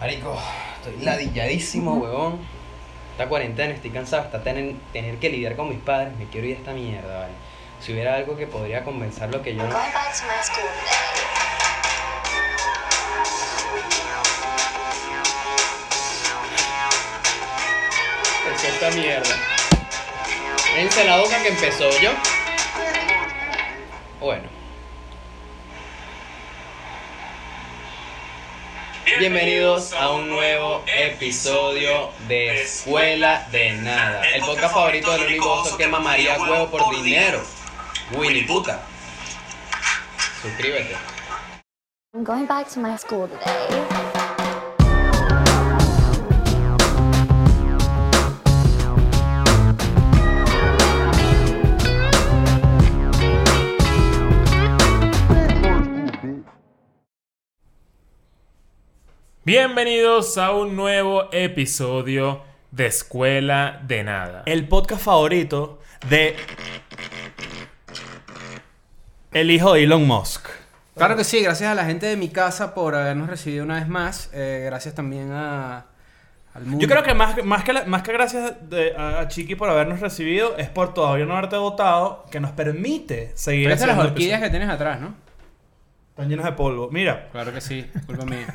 Marico, estoy ladilladísimo, huevón. Esta cuarentena, estoy cansado hasta tener, tener que lidiar con mis padres. Me quiero ir a esta mierda, ¿vale? Si hubiera algo que podría compensar lo que yo no... esta mierda. Dense la boca que empezó yo. Bueno. Bienvenidos a un nuevo episodio de Escuela de Nada. El podcast favorito del único oso que mamaría huevo por dinero. Winnie puta. Suscríbete. I'm going back to my school today. Bienvenidos a un nuevo episodio de Escuela de Nada. el podcast favorito de el hijo de Elon Musk. Claro que sí, gracias a la gente de mi casa por habernos recibido una vez más. Eh, gracias también a, al mundo. Yo creo que más, más, que, la- más que gracias de- a, a Chiqui por habernos recibido es por todavía no haberte votado que nos permite seguir Pero estas las haciendo orquídeas que tienes atrás, ¿no? Están llenas de polvo. Mira. Claro que sí, culpa mía.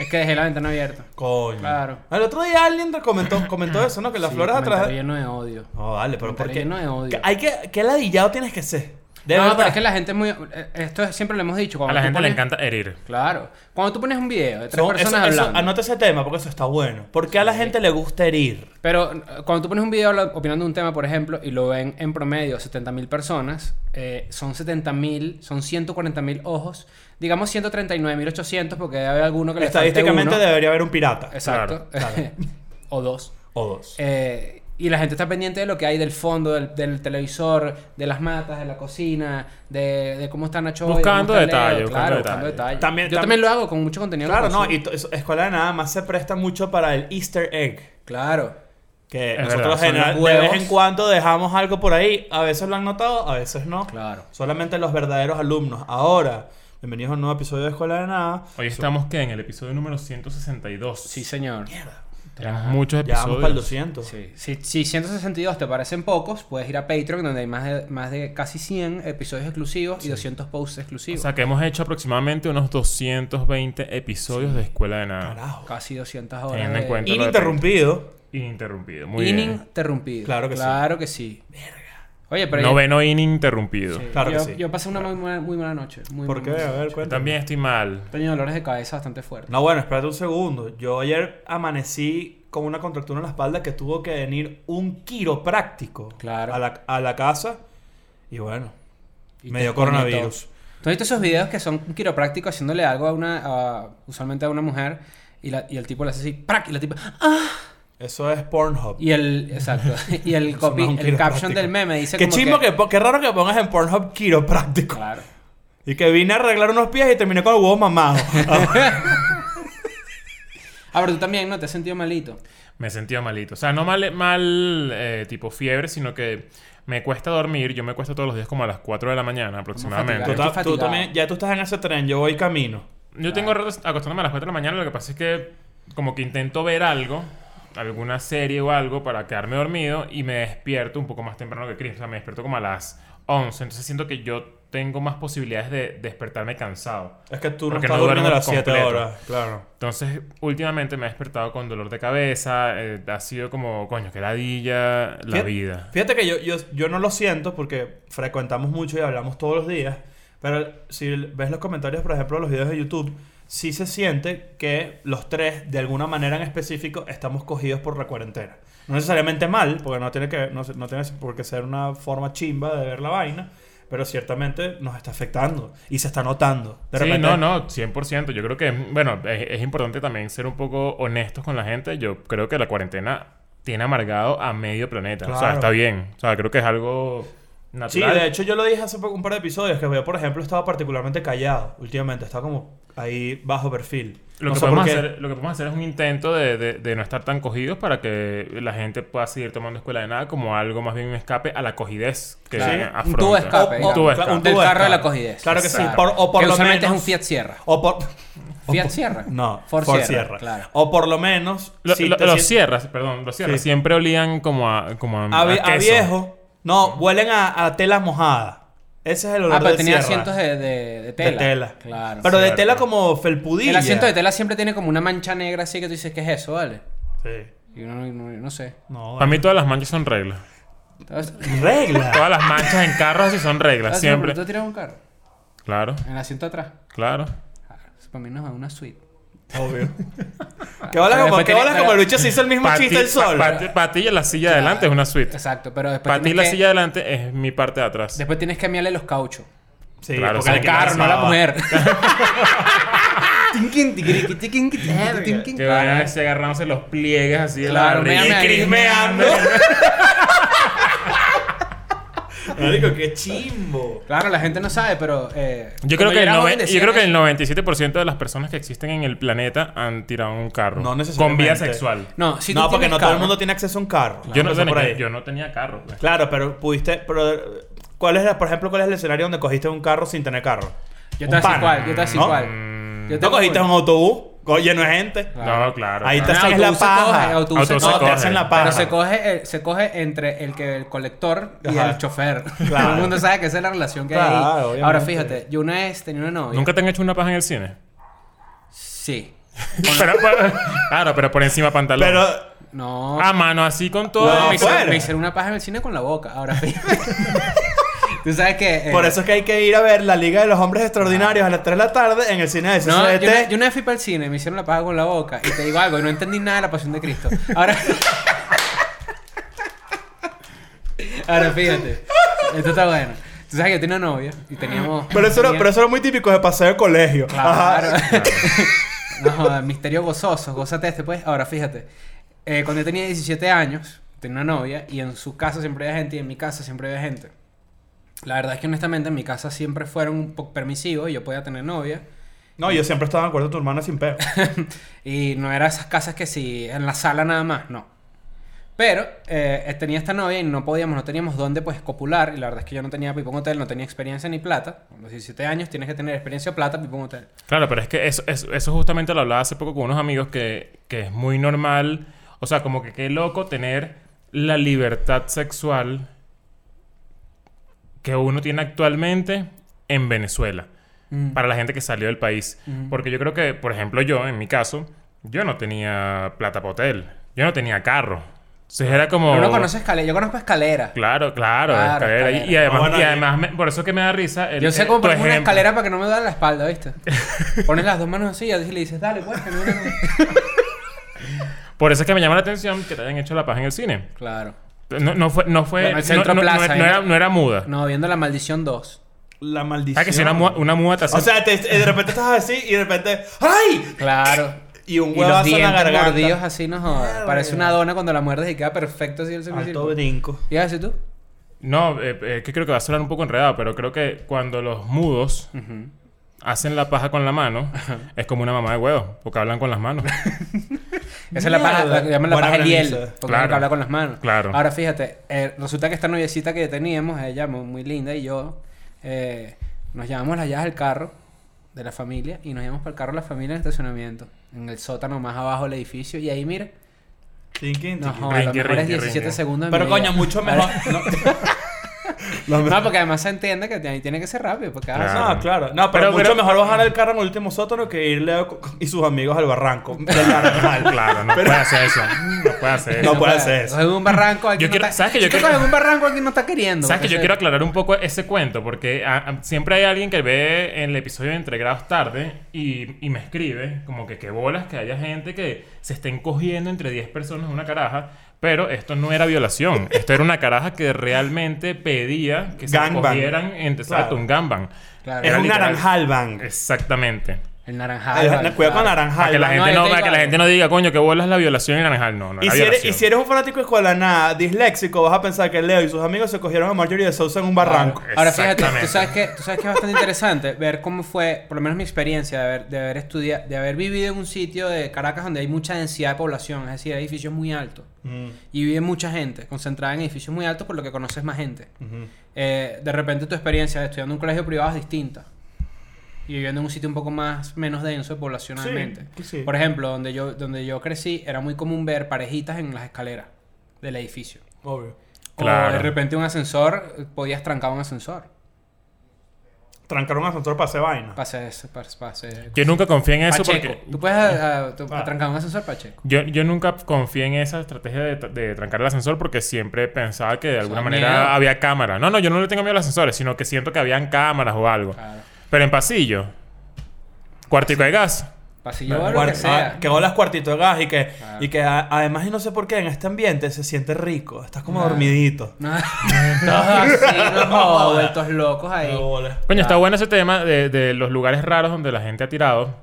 es que dejé la ventana abierta. Coño. Claro. El otro día alguien te comentó, comentó eso, ¿no? Que las Sí, flores atrás... lleno de odio. No, vale, pero ¿por Comentario qué? lleno de odio. Hay que... ¿Qué ladillado tienes que ser? De no, verdad. pero es que la gente es muy... eh, Esto es- siempre lo hemos dicho. A la gente le encanta herir. Claro. Cuando tú pones un video de tres Son- personas eso- anota ese tema porque eso está bueno. ¿Por qué a la gente le gusta herir? Pero eh, cuando tú pones un video opinando de un tema, por ejemplo, y lo ven en promedio 70.000 personas, eh, son 70.000, son 140.000 ojos, digamos 139.800 porque debe haber alguno que le falte Estadísticamente uno. debería haber un pirata. Exacto. Claro, claro. o dos. O dos. Eh, y la gente está pendiente de lo que hay del fondo, del, del televisor, de las matas, de la cocina, de, de cómo está Nacho. Buscando está Leo. detalle, buscando claro, buscando. También- Yo tam- también lo hago con mucho contenido. Claro, que no, y Escuela de Nada más se presta mucho para el Easter egg. Claro. Que Es nosotros general- de vez en cuando dejamos algo por ahí. A veces lo han notado, a veces no. Claro. Solamente los verdaderos alumnos. Ahora, bienvenidos a un nuevo episodio de Escuela de Nada. Hoy estamos, ¿qué? En el episodio número 162. Sí, señor. Tenemos muchos Ya vamos para el episodios. 200. Sí. Si, si 162 te parecen pocos, puedes ir a Patreon, donde hay más de, más de casi 100 episodios exclusivos y 200 posts O exclusivos. sea que hemos hecho aproximadamente unos 220 episodios de Escuela de Nada. Carajo. casi 200 horas. Teniendo en de- cuenta- Ininterrumpido. Ininterrumpido. Muy bien. Ininterrumpido. Claro que sí. Claro que sí. Oye, pero Noveno ininterrumpido. Sí, Claro que yo, sí. yo pasé una muy, mala- muy mala noche. Muy, ¿Por muy qué? mala A ver, noche. Yo cuéntame. también estoy mal. Tenido dolores de cabeza bastante fuertes. No, bueno, espérate un segundo. Yo ayer amanecí con una contractura en la espalda que tuvo que venir un quiropráctico Claro. a, la, a la casa. Y bueno, Y me dio coronavirus. ¿Tú has visto esos videos que son un quiropráctico haciéndole algo a una, a- usualmente a una mujer, y, la- y el tipo le hace así, ¡prac! Y la tipa, ¡ah! Eso es Pornhub. Y el, exacto, y el, copy, el caption del meme dice Qué como chimbo que... qué raro que pongas en Pornhub quiropráctico. Claro. Y que vine a arreglar unos pies y terminé con el huevo mamado. Ah, pero tú también, ¿no? Te has sentido malito. Me sentía malito. O sea, no mal, mal eh, tipo fiebre, sino que me cuesta dormir. Yo me cuesta todos los días como a las 4 de la mañana aproximadamente. tú, ta- tú también, ya tú estás en ese tren, yo voy camino. Yo tengo rato acostándome a las 4 de la mañana. Lo que pasa es que como que intento ver algo, alguna serie o algo para quedarme dormido y me despierto un poco más temprano que Chris. O sea, me despierto como a las 11. Entonces siento que yo tengo más posibilidades de despertarme cansado. Es que tú no estás no durmiendo duermo las 7 completo. horas, claro. Entonces, últimamente me he despertado con dolor de cabeza. eh, ha sido como, coño, que ladilla la Fíjate- vida. Fíjate que yo, yo, yo no lo siento porque frecuentamos mucho y hablamos todos los días. Pero si ves los comentarios, por ejemplo, de los videos de YouTube, sí se siente que los tres, de alguna manera en específico, estamos cogidos por la cuarentena. No necesariamente mal, porque no tiene, que, no, no tiene por qué ser una forma chimba de ver la vaina. Pero ciertamente nos está afectando y se está notando. De sí, repente, no, no, 100%. Yo creo que, bueno, es, es importante también ser un poco honestos con la gente. Yo creo que la cuarentena tiene amargado a medio planeta. O sea, Claro. está bien. O sea, creo que es algo Sí, natural. de hecho yo lo dije hace poco, un par de episodios que yo, por ejemplo, estaba particularmente callado últimamente. Estaba como ahí bajo perfil. Lo, No que podemos hacer, lo que podemos hacer es un intento de, de- de no estar tan cogidos para que la gente pueda seguir tomando escuela de nada como algo más bien un escape a la cogidez que afronta. Un tubo escape, Un digamos. tubo escape. un Del tubo carro de la escape. cogidez. Claro que sí. Por- o por que lo usualmente menos- es un Fiat Sierra. O por... Fiat Sierra. No, Ford Ford, Sierra, Sierra. claro. O por lo menos. Lo- si lo- te los cierras, perdón, los cierras Sí. siempre olían como a, como a, A, a a queso. viejo. No, huelen a, a tela mojada. Ese es el olor Ah, pero de tenía Sierra. asientos de, de, de tela. De tela. Claro. Pero de Cierto. tela como felpudilla. El asiento de tela siempre tiene como una mancha negra así que tú dices, ¿qué es eso, vale? Sí. Y uno no, no- no sé. No, Para mí todas las manchas son reglas. Entonces, regla. Todas las manchas en carros sí son reglas, siempre. ¿Tú tiras un carro? Claro, En el asiento de atrás. claro. Claro, eso para mí no es una suite. Obvio. ¿Qué bola como, qué bola como el bicho se hizo el mismo Para chiste el sol? pa- pa- pa' ti la silla de adelante es una suite. Exacto, pero después Para ti la silla de adelante es mi parte de atrás. Después tienes que miarle los cauchos. Sí, Claro, porque quitas carro, no a la mujer. Que vayan así agarrándose los pliegues así de Claro, la y ahí. crismeando. Marico, qué chimbo. Claro, la gente no sabe, pero. eh, Yo creo, que el, era noven- joven yo decían creo que el eso. 97% de las personas que existen en el planeta han tirado un carro. No Con necesariamente. vía sexual. No, si tú no, porque tienes no todo el carro- mundo tiene acceso a un carro. Yo, no, por yo, ahí. yo no tenía carro. pues. Claro, pero pudiste. Pero, ¿cuál es, la- por ejemplo, cuál es el escenario donde cogiste un carro sin tener carro? Yo te voy a decir pana, cuál, yo te voy a decir ¿no? cuál. Yo ¿No tengo cogiste un autobús lleno de gente? Claro. No, claro. Ahí te claro. No, hacen la autobús se coge, paja. autobús se Autobús se No, coge. te coge. hacen la paja. Pero se coge, eh, se coge entre el que el colector y Ajá. el chofer. Claro. Todo el mundo sabe que esa es la relación que hay Claro, ahí. obviamente. Ahora fíjate, yo una vez tenía una novia. ¿Nunca te han hecho una paja en el cine? Sí. Pero- pero- claro, pero por encima pantalón. Pero. No. A mano así con todo. No, me, hicieron, me hicieron una paja en el cine con la boca. Ahora fíjate. Tú sabes que. eh, Por eso es que hay que ir a ver la Liga de los Hombres Extraordinarios a las 3 de la tarde en el cine de No, yo, una, yo una vez fui para el cine, me hicieron la paja con la boca. Y te digo algo, y no entendí nada de la pasión de Cristo. Ahora. Ahora fíjate. Esto está bueno. Tú sabes que yo tenía una novia y teníamos. Pero eso, era, pero eso era muy típico de paseo de colegio. Claro. Ajá. no, joda, misterio gozoso. Gózate este, pues. Ahora, fíjate. Eh, cuando yo tenía 17 años, tenía una novia y en su casa siempre había gente y en mi casa siempre había gente. La verdad es que honestamente en mi casa siempre fueron un poco permisivos y yo podía tener novia. No, yo siempre estaba de acuerdo con tu hermana sin peo. y no era esas casas que si en la sala nada más, no. Pero eh, tenía esta novia y no podíamos, no teníamos dónde pues copular. Y la verdad es que yo no tenía pipón hotel, no tenía experiencia ni plata. A los 17 años tienes que tener experiencia o plata, pipón hotel. Claro, pero es que eso, eso, eso justamente lo hablaba hace poco con unos amigos que, que es muy normal. O sea, como que qué loco tener la libertad sexual que uno tiene actualmente en Venezuela. Mm. Para la gente que salió del país. Porque yo creo que, por ejemplo, yo, en mi caso, yo no tenía plata para hotel. Yo no tenía carro. Entonces era como... Pero uno conoce escalera, yo conozco escalera. Claro, claro, Claro, escalera. Y- escalera. Y, además, bueno, y además me- por eso que me da risa. el- Yo sé cómo poner una escalera para que no me duele la espalda, ¿viste? Pones las dos manos así y le dices, dale, pues, que no me duele". Por eso es que me llama la atención que te hayan hecho la paja en el cine. Claro. No, no fue, no fue, Bueno, el no- Centro no, no- Plaza, no ¿eh? era, no era muda. No, viendo La Maldición 2. La maldición. Ah, que si una muda, una muda te hace- O sea, te- de repente estás así y de repente. ¡Ay! Claro. Y un Y los huevazo en la dientes garganta. mordidos así no jodas. Mierda. Parece una dona cuando la muerdes y queda perfecto así el Alto semicírculo. brinco. ¿Y así tú? No, eh, eh, que creo que va a sonar un poco enredado, pero creo que cuando los mudos hacen la paja con la mano, es como una mamá de huevos, porque hablan con las manos. Esa es la paja, la que llaman la Buena paja Eliel. premisa. Porque Claro. que hablar con las manos. Claro. Ahora fíjate, eh, resulta que esta noviecita que teníamos, ella muy, muy linda, y yo, eh, nos llevamos las llaves del carro de la familia y nos llevamos para el carro de la familia en el estacionamiento. En el sótano más abajo del edificio. Y ahí, mira, Tinkin, no tinkin. los Rinqui, mejores rinqui, 17 rinqui. segundos de Pero coño, mucho mejor. No, Lo No, porque además se entiende que ahí tiene que ser rápido. Porque ah, Claro. No, claro. No, pero, Pero- mucho pero- mejor bajar el carro en el último sótano que ir Leo co- y sus amigos al barranco claro, no puede hacer eso. No puede hacer eso. No puede hacer eso. Cogen un barranco, Yo no quiero- está- ¿sabes qué? Yo Si quiero- un barranco, alguien no está queriendo. ¿Sabes que yo quiero aclarar un poco ese cuento? Porque a- a- siempre hay alguien que ve en el episodio de Entre Grados Tarde y, y me escribe como que qué bolas que haya gente que se estén cogiendo entre 10 personas una caraja. Pero esto no era violación. Esto era una caraja que realmente pedía que se cogieran entre Claro. un gangbang. Claro. Era un literal. naranjal bang. Exactamente. El naranjal. Cuidado con naranjal. Para que la gente no, para que la gente no diga, coño, qué bolas la violación en naranjal. No, no Y si, eres, y si eres un fanático de escuela nada, disléxico, vas a pensar que Leo y sus amigos se cogieron a Marjorie de Sousa en un barranco. Ahora fíjate, tú sabes que tú sabes que es bastante interesante ver cómo fue, por lo menos mi experiencia de haber de haber estudiado, de haber vivido en un sitio de Caracas donde hay mucha densidad de población, es decir, hay edificios muy altos Mm, y vive mucha gente concentrada en edificios muy altos por lo que conoces más gente. Eh, de repente tu experiencia de estudiando en un colegio privado es distinta. Y viviendo en un sitio un poco más menos denso poblacionalmente. Sí, sí. Por ejemplo, donde yo, donde yo crecí, era muy común ver parejitas en las escaleras del edificio. Obvio. O Claro. de repente un ascensor, podías trancar un ascensor. Trancar un ascensor para hacer vaina. Pase eso, pase, pase. Yo nunca confié en eso Pacheco. porque... Tú puedes ah, ah, tú- Ah. trancar un ascensor, Pacheco. Yo, yo nunca confié en esa estrategia de, de trancar el ascensor porque siempre pensaba que de alguna sea, manera miedo. había cámaras. No, no, yo no le tengo miedo a los ascensores, sino que siento que habían cámaras o algo. Claro. Pero en pasillo, cuartico de gas. Pasillo o lo que sea. ah, que cuartito de gas y que, Claro. y que a- además, y no sé por qué, en este ambiente se siente rico. Estás como Claro. dormidito. No, Todos así, no, vueltos locos ahí. No. Coño, está bueno ese tema de, de los lugares raros donde la gente ha tirado.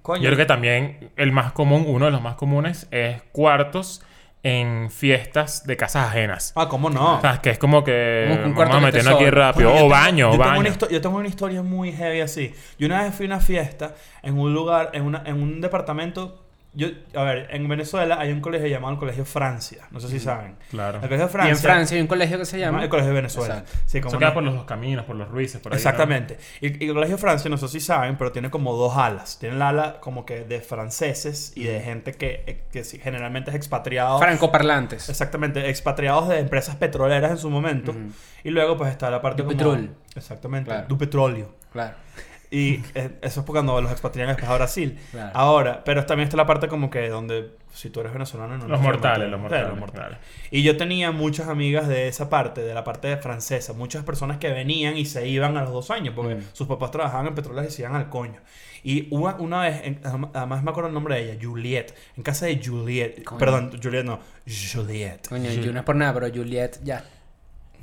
Coño. Yo creo que también el más común, uno de los más comunes, es cuartos en fiestas de casas ajenas. Ah, ¿cómo no? O sea, que es como que Como un vamos a meternos aquí rápido. O baño, yo o tengo baño. yo tengo una historia muy heavy así. Yo una vez fui a una fiesta en un lugar, en, una, en un departamento. Yo, a ver, en Venezuela hay un colegio llamado el Colegio Francia. No sé si saben. Claro. El Colegio Y Francia. en Francia hay un colegio que se llama. El Colegio de Venezuela. Exacto. Sí, como no. queda por los dos caminos, por los Ruices, por ahí. ¿no? Exactamente. Y, y el Colegio Francia, no sé si saben, pero tiene como dos alas. Tiene la ala como que de franceses y de gente que, eh, que generalmente es expatriado. Francoparlantes. Exactamente, expatriados de empresas petroleras en su momento. Y luego pues está la parte Du como... petrol. Exactamente, Claro. du petróleo. Claro. Y eso es cuando los expatrian después a Brasil. Claro. Ahora, pero también está la parte como que donde si tú eres venezolano no Los mortales, los mortales, los mortales. Y yo tenía muchas amigas de esa parte, de la parte francesa, muchas personas que venían y se iban a los dos años porque Mm. sus papás trabajaban en petroleras y se iban al coño. Y una, una vez, en- además me acuerdo el nombre de ella, Juliet, en casa de Juliet, Coño. perdón, Juliet no, Juliet. Coño, yo no es por nada, pero Juliet ya.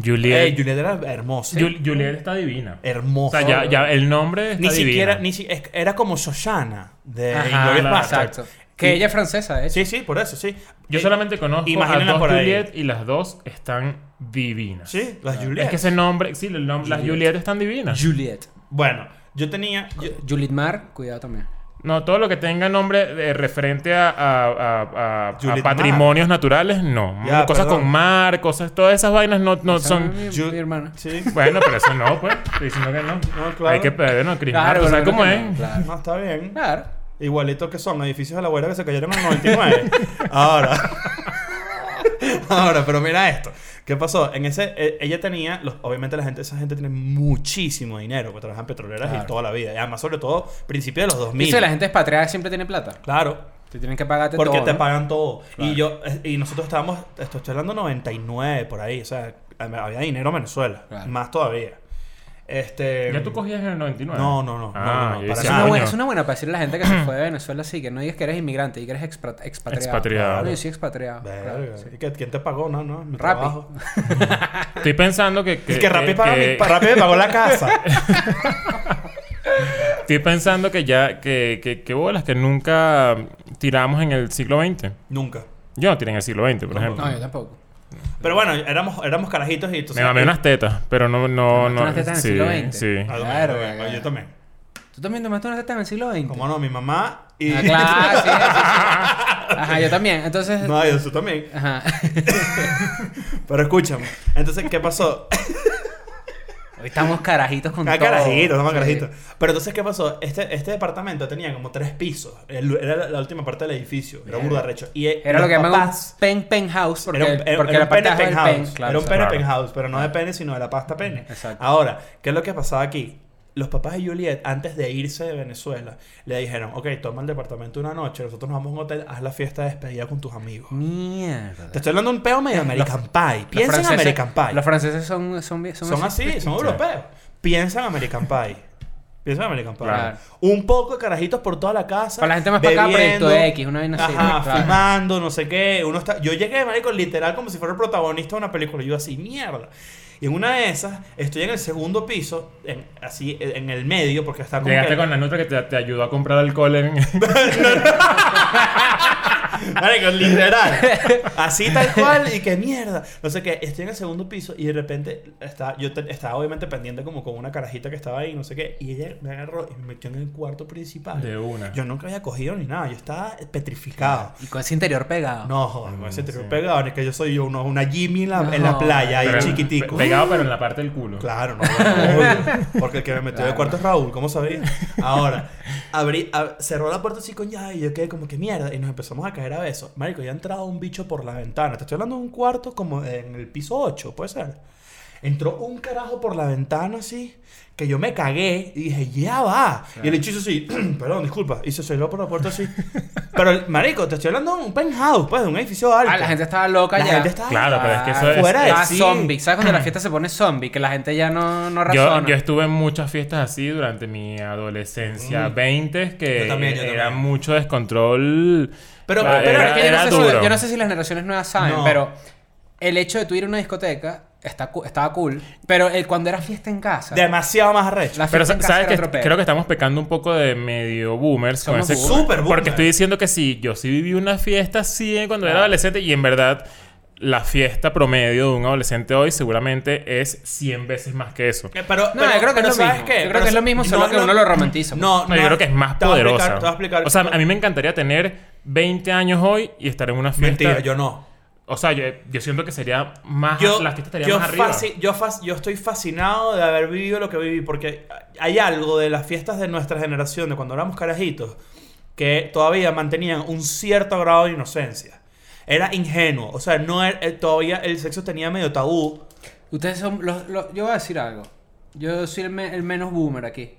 Juliet. Ey, Juliet era hermosa. Jul- Juliet está divina. O Hermosa. sea, ya, ya el nombre está ni divino. siquiera, ni si- es- era como Shoshana de Ajá, Inglourious Basterds. Exacto. Que Y- ella es francesa, de hecho. Sí, sí, por eso, sí. Yo Eh, solamente conozco a imagínenla dos por ahí. Juliet y las dos están divinas. Sí, las Juliet. Es que ese nombre, sí, el nombre, las Juliet están divinas. Juliet. Bueno, yo tenía... yo- Juliet Mar, cuidado también. No, todo lo que tenga nombre de- referente a, a- a- a- a Juliet patrimonios naturales, no. Ya, cosas perdón. con mar, cosas, todas esas vainas no, no son. mi, Ju- mi hermana. Sí. Bueno, pero eso no, pues. Estoy diciendo que no. No, claro. Hay que pedir, no, Chris. Claro, ¿tú sabes cómo que es? no, claro. No, está bien. Claro. Igualito que son edificios de la abuela que se cayeron en el 99. Ahora. Ahora, pero mira esto. ¿Qué pasó? En ese, eh, ella tenía, los- obviamente la gente, esa gente tiene muchísimo dinero, porque trabajan petroleras Claro. y toda la vida. Y además, sobre todo, principios de los 2000. Dice la gente expatriada siempre tiene plata. Claro, Te tienen que pagarte porque todo. te ¿no? pagan todo. Claro. Y yo, eh, y nosotros estábamos, esto estoy hablando 99 por ahí, o sea, había dinero en Venezuela, Claro. más todavía. Este, ¿Ya tú cogías en el 99? No, no, no, no, Ah, no, para Es una, buena, coño. es una buena para decirle a la gente que se fue de Venezuela así, que no digas que eres inmigrante y que eres expra- expatriado. Expatriado. No, yo soy expatriado. Verga, claro, sí. ¿y qué- ¿Quién te pagó? No, no, mi Rappi. trabajo. Estoy pensando que. Es que Rappi paga mi- Rappi me pagó la casa. Estoy pensando que ya. Que, que, que bolas, que nunca tiramos en el siglo XX. Nunca. Yo no tiré en el siglo XX, por No, ejemplo. No, yo tampoco. Pero bueno, éramos, éramos carajitos y entonces... Me mamé unas tetas, pero no. no, ¿Te mamaste no unas tetas en el sí, siglo XX? Sí. Ah, yo Claro. Yo también. ¿Tú también tomaste una teta en el siglo XX? Como no, mi mamá y... Ah, claro, sí, sí, sí. Ajá, yo también. Entonces... No, yo tú también. Ajá. Pero escúchame. Entonces, ¿qué pasó? Hoy estamos carajitos con Ah, todo. carajitos, estamos Sí. carajitos. Pero entonces, ¿qué pasó? Este, este departamento tenía como tres pisos. El- era la, la última parte del edificio. Era burda recho. Y eh, Era lo que llaman un pen penthouse porque, Era un, era- porque era la parte penthouse. pen, claro, era un pene claro. penthouse, pero no de pene, sino de la pasta pene. Exacto. Ahora, ¿qué es lo que pasaba aquí? Los papás de Juliet, antes de irse de Venezuela, le dijeron, ok, toma el departamento una noche, nosotros nos vamos a un hotel, haz la fiesta de despedida con tus amigos. Mierda. Te estoy hablando de un peo medio American Pie. Piensa en American Pie. Los franceses son, son, son, Son así, son europeos. Piensa en American Pie. Piensa en American Pie. Claro. Un poco de carajitos por toda la casa. Para la gente más para acá, Proyecto X, una vaina así, Ajá. Claro. fumando, no sé qué. Uno está... Yo llegué, marico, literal como si fuera el protagonista de una película. Yo así, mierda. Y en una de esas, estoy en el segundo piso, en- así, en el medio, porque está como Llegaste que- con la nutra que te, te ayudó a comprar alcohol en. Marico, literal. Así tal cual y qué mierda. No sé qué, estoy en el segundo piso y de repente está, yo te- estaba obviamente pendiente como con una carajita que estaba ahí, no sé qué, y ella me agarró y me metió en el cuarto principal. De una. Yo nunca había cogido ni nada, yo estaba petrificado. Y con ese interior pegado. No, joder, con ese Mm, trigo sí. pegado, ni que yo soy uno, una Jimmy en la, en playa, ahí Pero- chiquitico. pe- Pegado, pero en la parte del culo. Claro, no, obvio. Porque el que me metió de Claro. cuarto es Raúl, ¿cómo sabía? Ahora, abrí, ab- cerró la puerta así con llave y yo quedé como que mierda. Y nos empezamos a caer a besos. Marico, ya ha entrado un bicho por la ventana. Te estoy hablando de un cuarto como en el piso 8, puede ser. Entró un carajo por la ventana así. Que yo me cagué y dije, ya va. Y el bicho hizo así, perdón, disculpa. Y se cerró por la puerta así. Pero, marico, te estoy hablando de un penthouse, pues, de un edificio alto. Ah, la gente estaba loca La ya. gente estaba Claro, pero es que eso es- fuera de sí. zombie. ¿Sabes cuando la fiesta se pone zombie? Que la gente ya no, no Yo, razona. yo estuve en muchas fiestas así durante mi adolescencia, Mm. 20, que Yo también, yo era también. mucho descontrol. Pero- Ah, pero era, Es que yo, era no sé duro. si, yo no sé si las generaciones nuevas saben, No. pero el hecho de tú ir a una discoteca está, cu- estaba cool. Pero el, cuando era fiesta en casa, Demasiado más arrecho. la Pero en casa sabes era que otro pedo. creo que estamos pecando un poco de medio boomers con Somos ese boomers. Súper porque boomers. estoy diciendo que sí, yo sí viví una fiesta así eh, cuando era adolescente y en verdad la fiesta promedio de un adolescente hoy seguramente es 100 veces más que eso. Eh, Pero, No, pero- yo creo que pero es lo ¿sabes mismo. qué? Yo creo Pero que es lo mismo, solo no, que no, uno lo romantiza. No, No, yo creo que es más te voy a explicar- poderosa. te voy a explicar. o sea, a mí me encantaría tener 20 años hoy y estar en una fiesta. Mentira, yo no. O sea, yo, yo siento que sería más. Yo, la fiesta estaría yo, más arriba. yo, estoy fascinado de haber vivido lo que viví porque hay algo de las fiestas de nuestra generación, de cuando éramos carajitos, que todavía mantenían un cierto grado de inocencia. Era ingenuo, o sea, no era- eh, todavía el sexo tenía medio tabú. Ustedes son los, los- Yo voy a decir algo. Yo soy el, me- el menos boomer aquí.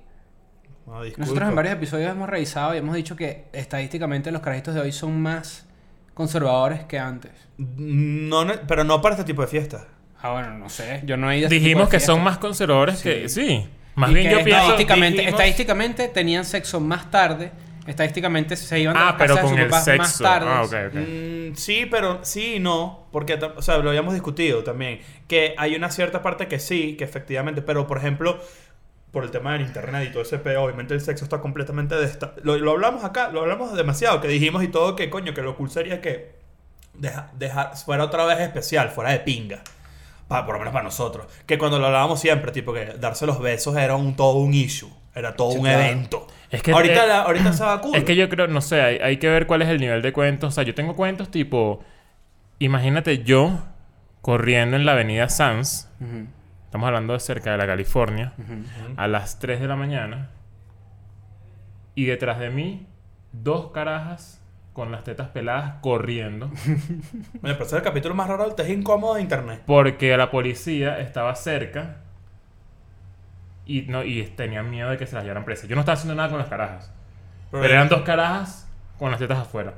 Nosotros en varios episodios hemos revisado y hemos dicho que estadísticamente los carajitos de hoy son más conservadores que antes. No, no- pero no para este tipo de fiestas. Ah, bueno, no sé. Yo no he ido a este Dijimos tipo de que son más conservadores que. Sí. Más Y bien que yo pienso. Estadísticamente, estadísticamente tenían sexo más tarde. Estadísticamente se iban a Ah, las pero casas de con sus el papás más sexo. tarde. Ah, ok, ok. Mm, sí, pero sí y no. Porque, o sea, lo habíamos discutido también. Que hay una cierta parte que sí, que efectivamente. Pero, por ejemplo, por el tema del internet y todo ese pedo, obviamente el sexo está completamente. desta- lo, lo hablamos acá, lo hablamos demasiado. Que dijimos y todo que, coño, que lo cool sería que deja, deja- fuera otra vez especial, fuera de pinga. Pa- por lo menos para nosotros. Que cuando lo hablábamos siempre, tipo que darse los besos era un, todo un issue. Era todo Sí, un claro. evento. Es que- ahorita, eh, la- ahorita se va cool. Es que yo creo, no sé, hay, hay que ver cuál es el nivel de cuentos. O sea, yo tengo cuentos tipo. Imagínate yo corriendo en la avenida Sanz. Estamos hablando de cerca de la California. A las 3 de la mañana. Y detrás de mí, dos carajas con las tetas peladas corriendo. Me parece el capítulo más raro del test incómodo de internet. Porque la policía estaba cerca. Y, no, y tenían miedo de que se las llevaran presas. Yo no estaba haciendo nada con las carajas. Pero eran dos carajas con las tetas afuera.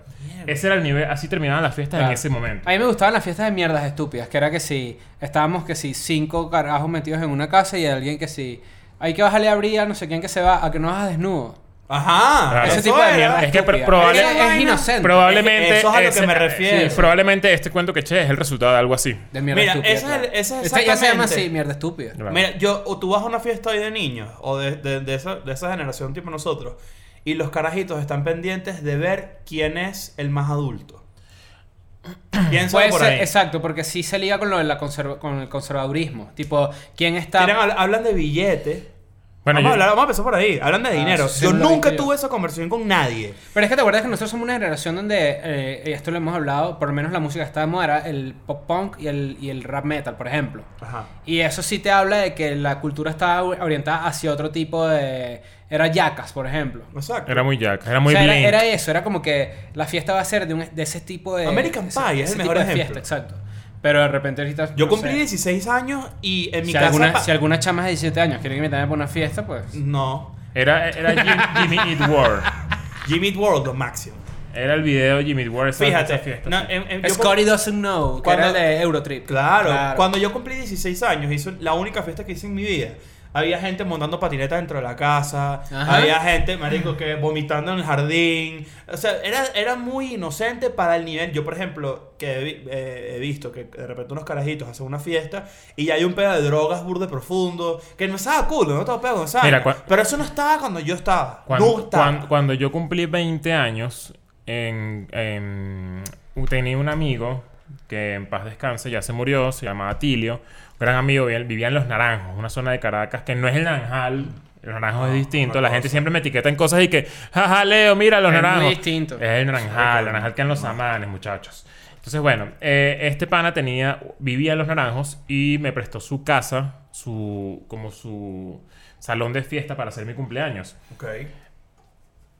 Ese era el nivel. Así terminaban las fiestas en ese momento. A mí me gustaban las fiestas de mierdas estúpidas, que era que si estábamos que si cinco carajos metidos en una casa y alguien que si hay que bajarle a abrir a no sé quién que se va a que no vas desnudo. Ajá. Claro. Ese tipo de mierda Es que probable- es, es inocente. Probablemente. Eso es a lo que me refiero. sí, probablemente este cuento que eché es el resultado de algo así. de mierda Mira, estúpida. ese es ese es Este ya se llama exactamente- así, mierda estúpida. Claro. Mira, yo, o tú vas a una fiesta hoy de niños, o de, de, de esa, de esa generación tipo nosotros, y los carajitos están pendientes de ver quién es el más adulto. Piensa Puede por ser, ahí. exacto, porque sí se liga con lo de la conserva- con el conservadurismo. Tipo, ¿quién está? Quieren habl- hablan de billete. Bueno, vamos, yo- a hablar- vamos a empezar por ahí. Hablan de Ah, dinero. sí, yo nunca yo. tuve esa conversación con nadie. Pero es que te acuerdas que nosotros somos una generación donde, eh, y esto lo hemos hablado, por lo menos la música está de moda el pop punk y el, y el rap metal, por ejemplo. Ajá. Y eso sí te habla de que la cultura estaba orientada hacia otro tipo de... Era yacas, por ejemplo. Exacto. Era muy jack, era muy o sea, era, era eso, era como que la fiesta va a ser de, un- de ese tipo de... American ese- Pie es ese el tipo mejor de ejemplo. fiesta, exacto. Pero de repente ahorita... Yo no cumplí sé. 16 años y en mi Si casa. alguna, si alguna chama de 17 años quiere invitarme para una fiesta, pues... No. Era, era Jim- Jimmy Eat World. Jimmy Eat World, lo máximo. Era el video de Jimmy Eat World. esa- Fíjate. esa fiesta, no, en- en- yo- Scotty doesn't know, que Cuando- era el de Eurotrip. Claro, cuando yo cumplí 16 años, hice la única fiesta que hice en mi vida. Había gente montando patinetas dentro de la casa, Ajá. había gente, marico, que vomitando en el jardín. O sea, era, era muy inocente para el nivel. Yo, por ejemplo, que he, eh, he visto que de repente unos carajitos hacen una fiesta y ya hay un pedo de drogas burde profundo, que no estaba cool, no estaba pedo, no estaba. Mira, Pero eso no estaba cuando yo estaba. Cuando, no estaba. cuando, cuando yo cumplí 20 años, en, en- tenía un amigo que en paz descanse, ya se murió, se llamaba Tilio. Un gran amigo, vivía, en Los Naranjos, una zona de Caracas que no es el Naranjal. Los Naranjos es distinto. La gente siempre me etiqueta en cosas y que, jaja, Leo, mira Los Es Naranjos. distinto. Es el Naranjal, el Naranjal que en Los Amanes, muchachos. Entonces, bueno, eh, este pana tenía, vivía en Los Naranjos y me prestó su casa, su, como su salón de fiesta para hacer mi cumpleaños. Ok.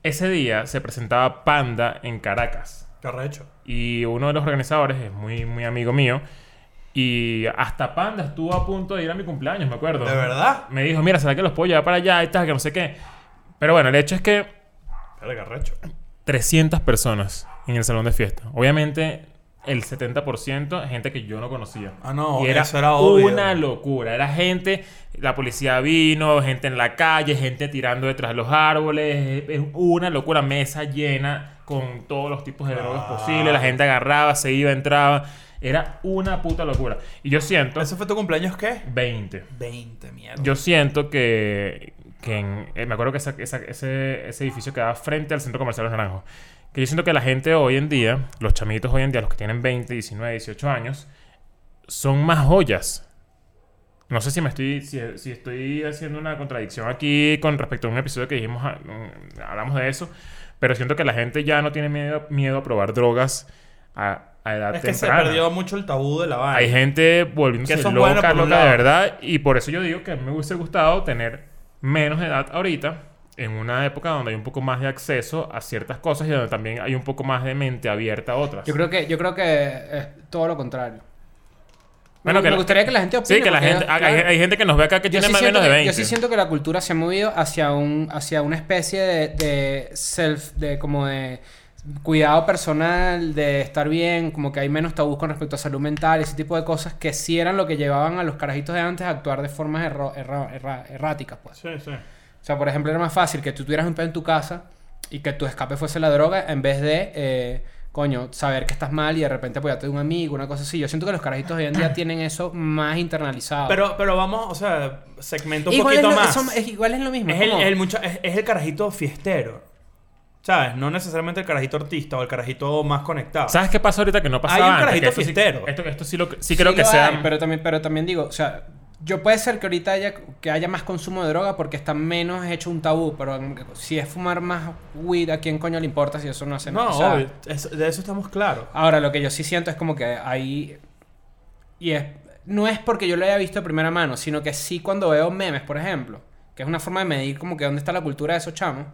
Ese día se presentaba Panda en Caracas. ¿Qué arrecho? Y uno de los organizadores es muy, muy amigo mío. Y hasta Panda estuvo a punto de ir a mi cumpleaños, me acuerdo. ¿De verdad? Me dijo, mira, ¿será que los puedo llevar para allá y tal? Que no sé qué. Pero bueno, el hecho es que qué arrecho. 300 personas en el salón de fiesta. Obviamente, el 70% es gente que yo no conocía. Ah, no, y era, eso era obvio. una locura. Era gente, la policía vino, gente en la calle, gente tirando detrás de los árboles. Es una locura. Mesa llena con todos los tipos de drogas Ah. posibles. La gente agarraba, se iba, entraba. Era una puta locura. Y yo siento... ¿Ese fue tu cumpleaños qué? 20. 20, mierda. Yo siento que, que en- eh, me acuerdo que esa- esa- ese, ese edificio quedaba frente al centro comercial Los Naranjos. Que yo siento que la gente hoy en día, los chamitos hoy en día, los que tienen 20, 19, 18 años, son más joyas. No sé si me estoy si, si estoy haciendo una contradicción aquí con respecto a un episodio que dijimos, ah, mm, hablamos de eso, pero siento que la gente ya no tiene miedo, miedo a probar drogas a, a edad es que se perdió mucho el tabú de la vaina. Hay gente volviéndose loca, bueno loca de verdad. Y por eso yo digo que a mí me hubiese gustado tener menos edad ahorita. En una época donde hay un poco más de acceso a ciertas cosas y donde también hay un poco más de mente abierta a otras. Yo creo que, yo creo que es todo lo contrario. Bueno, me, que me gustaría que la gente opine. Sí, que la gente, hay, claro, hay gente que nos ve acá que tiene sí más menos de que- 20. Yo sí siento que la cultura se ha movido hacia un hacia una especie de, de self, de como de cuidado personal, de estar bien, como que hay menos tabús con respecto a salud mental y ese tipo de cosas que sí eran lo que llevaban a los carajitos de antes a actuar de formas erro- erra- erra- erráticas, pues. Sí, sí. O sea, por ejemplo, era más fácil que tú tuvieras un pedo en tu casa y que tu escape fuese la droga en vez de, eh, coño, saber que estás mal y de repente apoyarte de un amigo, una cosa así. Yo siento que los carajitos hoy en día tienen eso más internalizado. Pero, pero vamos, o sea, segmento un igual, poquito es lo, más. eso- es, igual es lo mismo. Es el, el mucha- es, es el carajito fiestero. ¿Sabes? No necesariamente el carajito artista o el carajito más conectado. ¿Sabes qué pasa ahorita que no pasaba Hay un antes? carajito Que sí- fiestero. Esto, esto sí, lo, sí Sí creo que lo sea... hay, pero, también, pero también digo, o sea, yo puede ser que ahorita haya, que haya más consumo de droga porque está menos hecho un tabú, pero si es fumar más weed, ¿a quién coño le importa si eso no hace No, nada? O sea, obvio. es- de eso estamos claros. Ahora, lo que yo sí siento es como que hay. Y es. No es porque yo lo haya visto de primera mano, sino que sí cuando veo memes, por ejemplo, que es una forma de medir como que dónde está la cultura de esos chamos.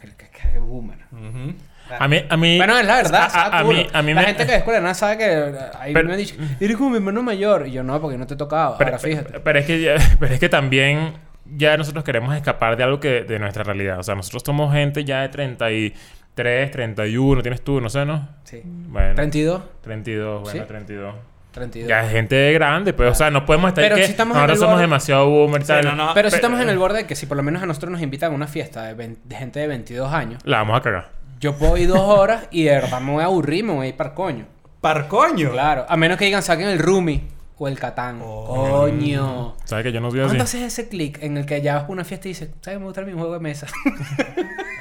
El que, que es boomer. Ujú. A mí... A mí Bueno, es la verdad. a- a, a mí, a mí la me... gente que es escuela nada sabe que. Ahí Pero- me han dicho, eres como mi hermano mayor. Y yo no, porque no te he tocado. Pero, Ahora fíjate. pero es que ya- pero es que también ya nosotros queremos escapar de algo que de nuestra realidad. O sea, nosotros somos gente ya de 33, 31, tienes tú, no sé, ¿no? Sí. Bueno, 32. 32, bueno, ¿Sí? 32. 32. Ya es gente grande, pues, o sea, no podemos estar Pero que si estamos el somos borde- demasiado boomer y Sí, tal. no, no. pero si Pe- estamos en el borde de que si por lo menos a nosotros nos invitan a una fiesta de, vein- de gente de 22 años, La vamos a cagar. Yo puedo ir dos horas y de verdad me voy a aburrir, me voy a ir para coño. Parcoño. Claro, a menos que digan saquen el Rumi o el Catán. Oh. Coño. ¿Sabes que yo no soy así? ¿Cuánto haces ese clic en el que ya vas por una fiesta y dices, ¿sabes? Me gusta mi juego de mesa?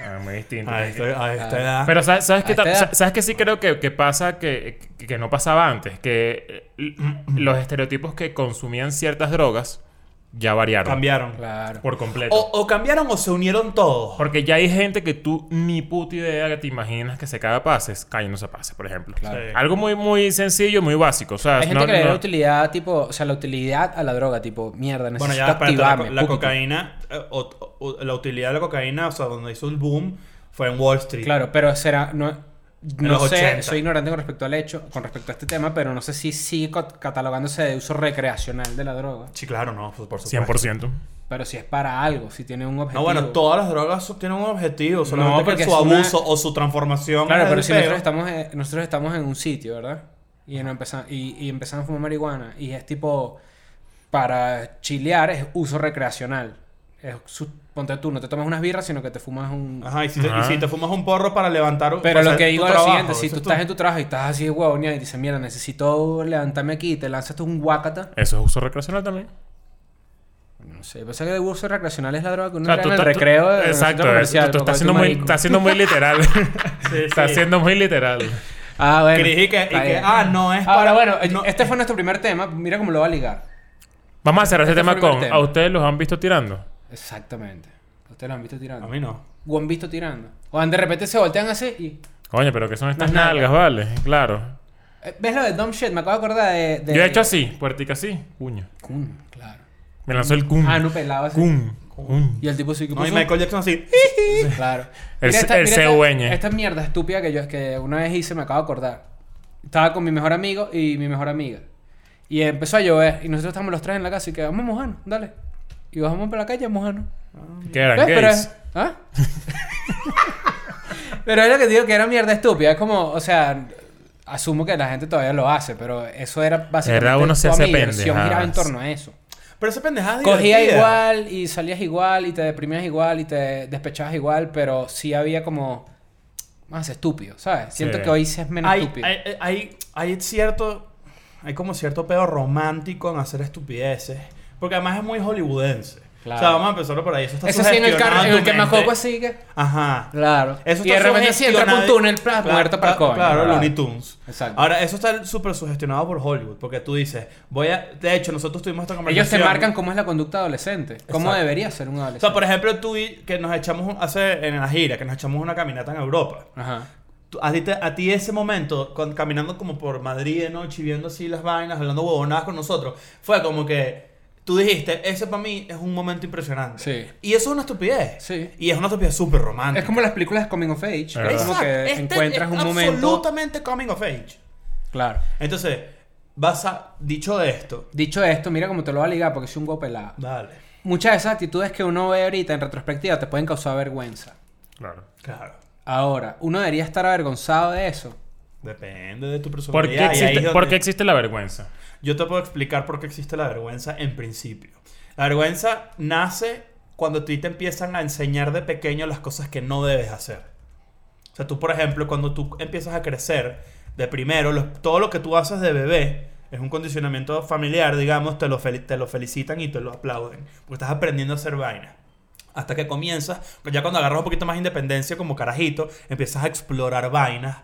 Ah, muy distinto. A esta, a esta edad. Pero ¿sabes, sabes, A sa- ¿sabes que sí creo que, que pasa que, que- que no pasaba antes? Que eh, los estereotipos que consumían ciertas drogas ya variaron. cambiaron. claro. Por completo. O, o cambiaron o se unieron todos. Porque ya hay gente que tú ni puta idea que te imaginas que se caga pases, cayéndose pases, por ejemplo. Claro. Sí. Algo muy, muy sencillo, muy básico. O sea, Hay gente no- que le da no- la utilidad, tipo, o sea, la utilidad a la droga, tipo, mierda, necesito Bueno, ya la, activarme. la púquico. cocaína, eh, o- o- la utilidad de la cocaína, o sea, donde hizo el boom, fue en Wall Street. Claro, pero será, no, no sé, 80. soy ignorante con respecto al hecho, con respecto a este tema, pero no sé si sigue catalogándose de uso recreacional de la droga. Sí, claro, no, por por supuesto. 100%. Pero si es para algo, si tiene un objetivo. No, bueno, todas las drogas tienen un objetivo, solamente No, porque que su una- abuso o su transformación. Claro, pero si nosotros estamos, en, nosotros estamos en un sitio, ¿verdad? Y, no empezamos, y, y empezamos a fumar marihuana y es tipo, para chilear es uso recreacional. Es su- ponte tú, no te tomas unas birras, sino que te fumas un... Ajá, y si, te, y Ajá. si te fumas un porro para levantar Pero para lo hacer que tu digo es lo trabajo, siguiente, si eso tú es estás en tu trabajo y estás así de huevón y dices, mira, necesito levantarme aquí, te lanzas tú un guacata. Eso es uso recreacional también. No Sí, pensé que de uso recreacional es la droga que uno O sea, tú en el estás- recreo Exacto, centro comercial. tú, estás siendo muy, marico. estás siendo muy literal. estás sí. siendo muy literal. Ah, bueno. Cris, y que- y Está que, bien. ah, no es Ahora, para- bueno, no- este fue nuestro primer tema. Mira cómo lo va a ligar. Vamos a cerrar este Este fue tema el con... tema. ¿A ustedes los han visto tirando? Exactamente. Ustedes lo han visto tirando. A mí no. O han visto tirando. O han de repente se voltean así y... Coño, pero ¿qué son estas nalgas, vale? Claro. Eh, ¿Ves lo de dumb shit? Me acabo de acordar de... de- Yo he hecho así, puertica así, puño. Kun, claro. Me lanzó el cum. Ah, no pelado así. Cum. Cum. Y el tipo sí que No, y puso- Michael Jackson así. Claro. El Mira se- el esta, esta mierda estúpida que yo que una vez hice, me acabo de acordar. Estaba con mi mejor amigo y mi mejor amiga. Y empezó a llover. Y nosotros estábamos los tres en la casa y que vamos a mojarnos, dale. Y bajamos por la calle a mojarnos. ¿Qué eran ¿Ves? Pero gays? ¿Ah? pero es lo que digo que era mierda estúpida. Es como, o sea, asumo que la gente todavía lo hace, pero eso era básicamente. Era uno se toda hace mi diversión giraba en torno a eso. Pero esa pendejada es Cogía divertida. igual y salías igual y te deprimías igual y te despechabas igual, pero sí había como más estúpido, ¿sabes? Siento Sí. que hoy sí es menos Hay, estúpido. hay, hay, hay cierto. Hay como cierto pedo romántico en hacer estupideces. Porque además es muy hollywoodense. Claro. O sea, vamos a empezarlo por ahí. Eso está Eso sí en el carro, en el que así que. Ajá. Claro. Eso y de está repente sí entra por un túnel, plas, Claro, muerto para el claro, coño. Claro, ¿verdad? Looney Tunes. Exacto. Ahora, eso está súper sugestionado por Hollywood. Porque tú dices, voy a. De hecho, nosotros tuvimos esta conversación. Ellos te marcan cómo es la conducta adolescente. Cómo Exacto. debería ser un O adolescente. sea, por ejemplo, tú y que nos echamos hace en la gira, que nos echamos una caminata en Europa. Ajá. A ti, te- a ti ese momento, con- caminando como por Madrid de noche y viendo así las vainas, hablando huevonadas con nosotros, fue como que tú dijiste, ese para mí es un momento impresionante. Sí. Y eso es una estupidez. Sí. Y es una estupidez súper romántica. Es como las películas de Coming of Age. Verdad. es como que Este encuentras es un momento. Absolutamente coming of age. Claro. Entonces, vas a. Dicho esto, Dicho esto, mira cómo te lo va a ligar porque es un go pelado. dale. Muchas de esas actitudes que uno ve ahorita en retrospectiva te pueden causar vergüenza. Claro. Claro. Ahora, uno debería estar avergonzado de eso. Depende de tu ¿Por personalidad. qué, existe, por donde- qué existe la vergüenza? Yo te puedo explicar por qué existe la vergüenza en principio. La vergüenza nace cuando a ti te empiezan a enseñar de pequeño las cosas que no debes hacer. O sea, tú, por ejemplo, cuando tú empiezas a crecer, de primero, todo lo que tú haces de bebé es un condicionamiento familiar, digamos, te lo, felicitan y te lo aplauden. Porque estás aprendiendo a hacer vainas. Hasta que comienzas, ya cuando agarras un poquito más de independencia como carajito, empiezas a explorar vainas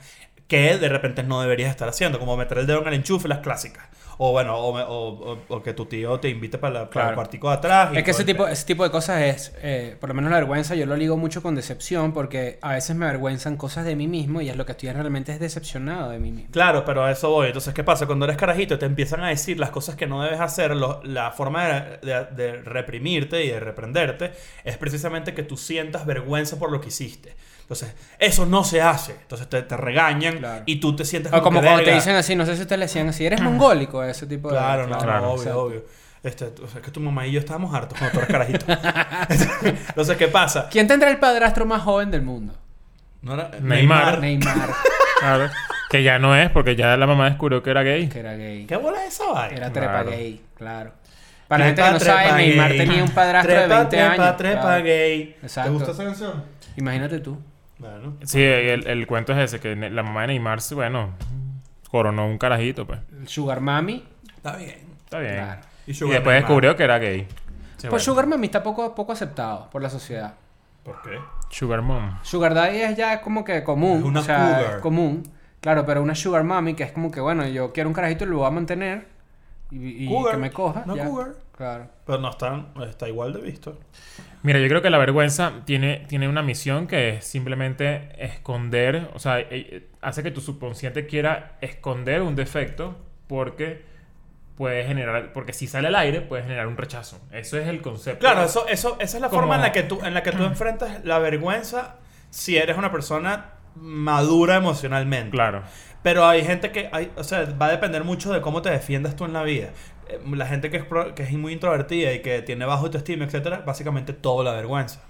que de repente no deberías estar haciendo, como meter el dedo en el enchufe, las clásicas. O bueno, o, o- o- o que tu tío te invite para, la- para Claro. el cuartico de atrás. y Es que ese tipo, ese tipo de cosas es, eh, por lo menos la vergüenza, yo lo ligo mucho con decepción porque a veces me avergüenzan cosas de mí mismo y es lo que estoy realmente es decepcionado de mí mismo. Claro, pero a eso voy. Entonces, ¿qué pasa? Cuando eres carajito te empiezan a decir las cosas que no debes hacer, lo- la forma de, de- de reprimirte y de reprenderte es precisamente que tú sientas vergüenza por lo que hiciste. Entonces, eso no se hace. Entonces te, te regañan Claro. y tú te sientes O como que, cuando te dicen así, no sé si ustedes le decían así, eres mongólico, ese tipo de... Claro, no, Claro. no, obvio, Exacto. obvio. Este, o sea, es que tu mamá y yo estábamos hartos cuando tú eras carajito. Entonces, ¿qué pasa? ¿Quién tendrá el padrastro más joven del mundo? No era- Neymar. Neymar, Claro. que ya no es, porque ya la mamá descubrió que era gay. que era gay. ¿Qué bola es esa vaina? Era trepa Claro. gay, claro. Para la gente que Trepa, no sabe, trepa Neymar gay. tenía un padrastro trepa, de 20 trepa, años. Trepa, claro. gay. Exacto. ¿Te gusta esa canción? Imagínate tú. Bueno. Sí, el, el cuento es ese, que la mamá de Neymar, bueno, coronó un carajito, pues. Sugar Mami. Está bien. Está bien. Claro. Y después Neymar. descubrió que era gay. Sí, Pues bueno. Sugar Mami está poco, poco aceptado por la sociedad. ¿Por qué? Sugar Mom. Sugar Daddy es ya como que común. Es una o sea, cougar. es común. Claro, pero una Sugar Mami que es como que, bueno, yo quiero un carajito y lo voy a mantener. Y, y Cougar. que me coja. Una ya. cougar. Claro. Pero no están, está igual de visto. Mira, yo creo que la vergüenza tiene, tiene una misión que es simplemente esconder, o sea, eh, eh, hace que tu subconsciente quiera esconder un defecto porque puede generar, porque si sale al aire puede generar un rechazo. Eso es el concepto. Claro, eso, eso, esa es la Como- forma en la que tú, en la que tú enfrentas la vergüenza si eres una persona madura emocionalmente. Claro. Pero hay gente que, hay, o sea, va a depender mucho de cómo te defiendas tú en la vida. Eh, La gente que es, pro- que es muy introvertida y que tiene bajo autoestima, etcétera, básicamente todo la vergüenza.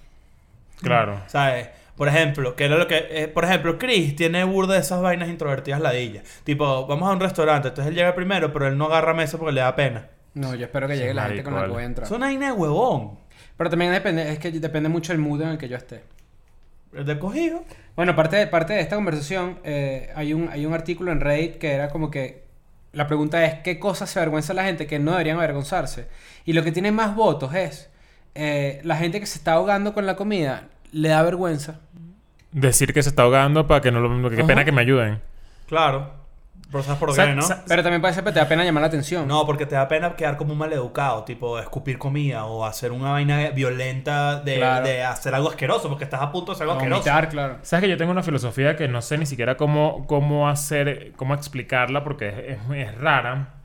Claro. ¿Sabes? Por ejemplo, que era lo que. eh, por ejemplo, Chris tiene burda de esas vainas introvertidas ladillas. Tipo, vamos a un restaurante, entonces él llega primero, pero él no agarra mesa porque le da pena. No, yo espero que Sí, llegue la gente con la que vale. voy a entrar. Es una vaina de huevón. Pero también depende, es que depende mucho del mood en el que yo esté. El de cogido. Bueno, parte de, parte de esta conversación, eh, hay, un, hay un artículo en Reddit que era como que la pregunta es qué cosas se avergüenza la gente que no deberían avergonzarse. Y lo que tiene más votos es eh, la gente que se está ahogando con la comida le da vergüenza. Decir que se está ahogando para que no lo... Qué Ajá. pena que me ayuden. Claro. Pero ¿sabes por qué, no? Pero también puede ser que te da pena llamar la atención. No, porque te da pena quedar como un maleducado, tipo escupir comida o hacer una vaina violenta de, Claro. de hacer algo asqueroso, porque estás a punto de hacer algo asqueroso. vomitar, claro. Sabes que yo tengo una filosofía que no sé ni siquiera cómo, cómo hacer, cómo explicarla porque es, es- es rara.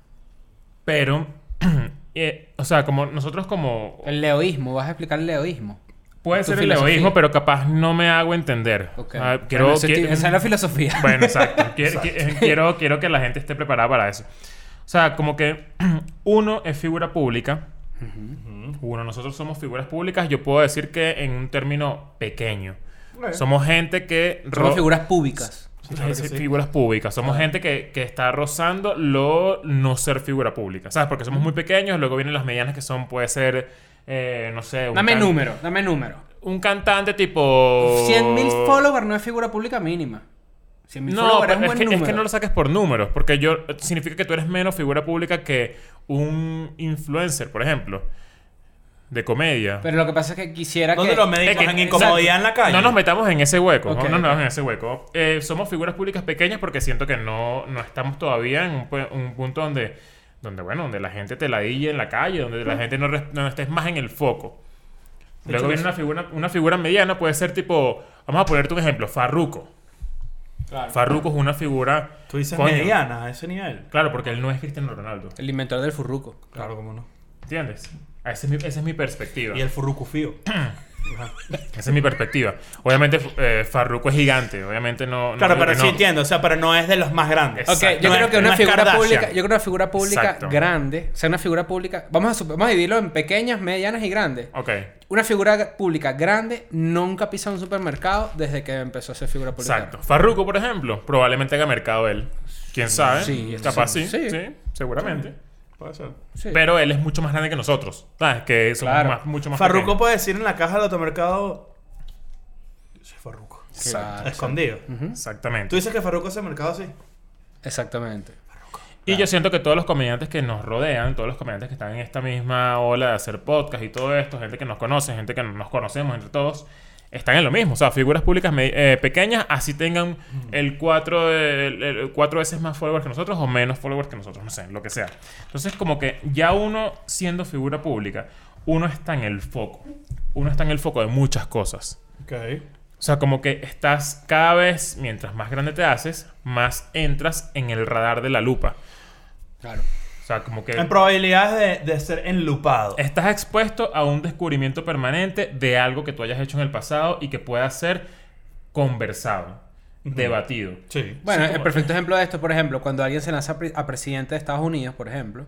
Pero, eh, o sea, como nosotros como... El leoísmo, vas a explicar el leoísmo. Puede ser el leoísmo, pero capaz no me hago entender. Ok. Ah, quiero, Bueno, esa es la filosofía. Bueno, exacto. Quiero, qui- quiero, quiero que la gente esté preparada para eso. O sea, como que uno es figura pública. Uno, nosotros somos figuras públicas. Yo puedo decir que en un término pequeño. Somos gente que... Somos figuras públicas. Sí, claro sí. figuras públicas. Somos gente que, que está rozando lo no ser figura pública. ¿Sabes? Porque somos muy pequeños. Luego vienen las medianas que son... Puede ser... eh, no sé... un Dame can- número, dame número. Un cantante tipo... 100.000 followers no es figura pública mínima. 100.000 No, followers pero es un es buen que, es número. que no lo saques por números, porque yo significa que tú eres menos figura pública que un influencer, por ejemplo, de comedia. Pero lo que pasa es que quisiera ¿Dónde que... lo medimos? Es que- ¿En incomodidad en la calle? No nos metamos en ese hueco, no nos metamos en ese hueco. Eh, somos figuras públicas pequeñas porque siento que no, no estamos todavía en un punto donde, donde, bueno, donde la gente te ladille en la calle, donde la gente no, no estés más en el foco. De Luego hecho, viene una figura, una figura mediana, puede ser tipo, vamos a ponerte un ejemplo, Farruko. Claro. Farruko es una figura... Tú dices coño, mediana a ese nivel. Claro, porque él no es Cristiano Ronaldo. El inventor del furruco. Claro, cómo no. ¿Entiendes? Esa es mi, esa es mi perspectiva. Y el furrucufío. Esa es mi perspectiva. Obviamente, eh, Farruko es gigante. Obviamente no. no Claro, pero sí no. entiendo, o sea, pero no es de los más grandes. Ok, Exacto. yo No creo es- que una figura Kardashian. pública, yo creo que una figura pública Exacto. grande, o sea, una figura pública, vamos a, vamos a dividirlo en pequeñas, medianas y grandes. Ok. Una figura pública grande nunca pisa un supermercado desde que empezó a ser figura pública. Exacto. Farruko, por ejemplo, probablemente haga mercado él. ¿Quién sabe? Sí, Capaz sí. sí. Sí, Sí. seguramente. Puede ser. Sí. Pero él es mucho más grande que nosotros. ¿Sabes? Que somos Claro. más- mucho más Farruko pequeños. puede decir en la caja del automercado. Yo soy Farruko. Escondido. Exactamente. Tú dices que Farruko hace mercado así. Exactamente. Y yo siento que todos los comediantes que nos rodean, todos los comediantes que están en esta misma ola de hacer podcast y todo esto, gente que nos conoce, gente que nos conocemos entre todos, están en lo mismo. O sea, figuras públicas eh, pequeñas, así tengan el cuatro, el- el cuatro veces más followers que nosotros o menos followers que nosotros, no sé, lo que sea. Entonces, como que ya uno siendo figura pública, uno está en el foco. Uno está en el foco de muchas cosas. Ok. O sea, como que estás cada vez, mientras más grande te haces, más entras en el radar de la lupa. Claro. O sea, como que En probabilidades de, de ser enlupado. estás expuesto a un descubrimiento permanente de algo que tú hayas hecho en el pasado y que pueda ser conversado, debatido. Sí. Bueno, Sí, el perfecto ejemplo de esto, por ejemplo, cuando alguien se lanza a pre- a presidente de Estados Unidos, por ejemplo,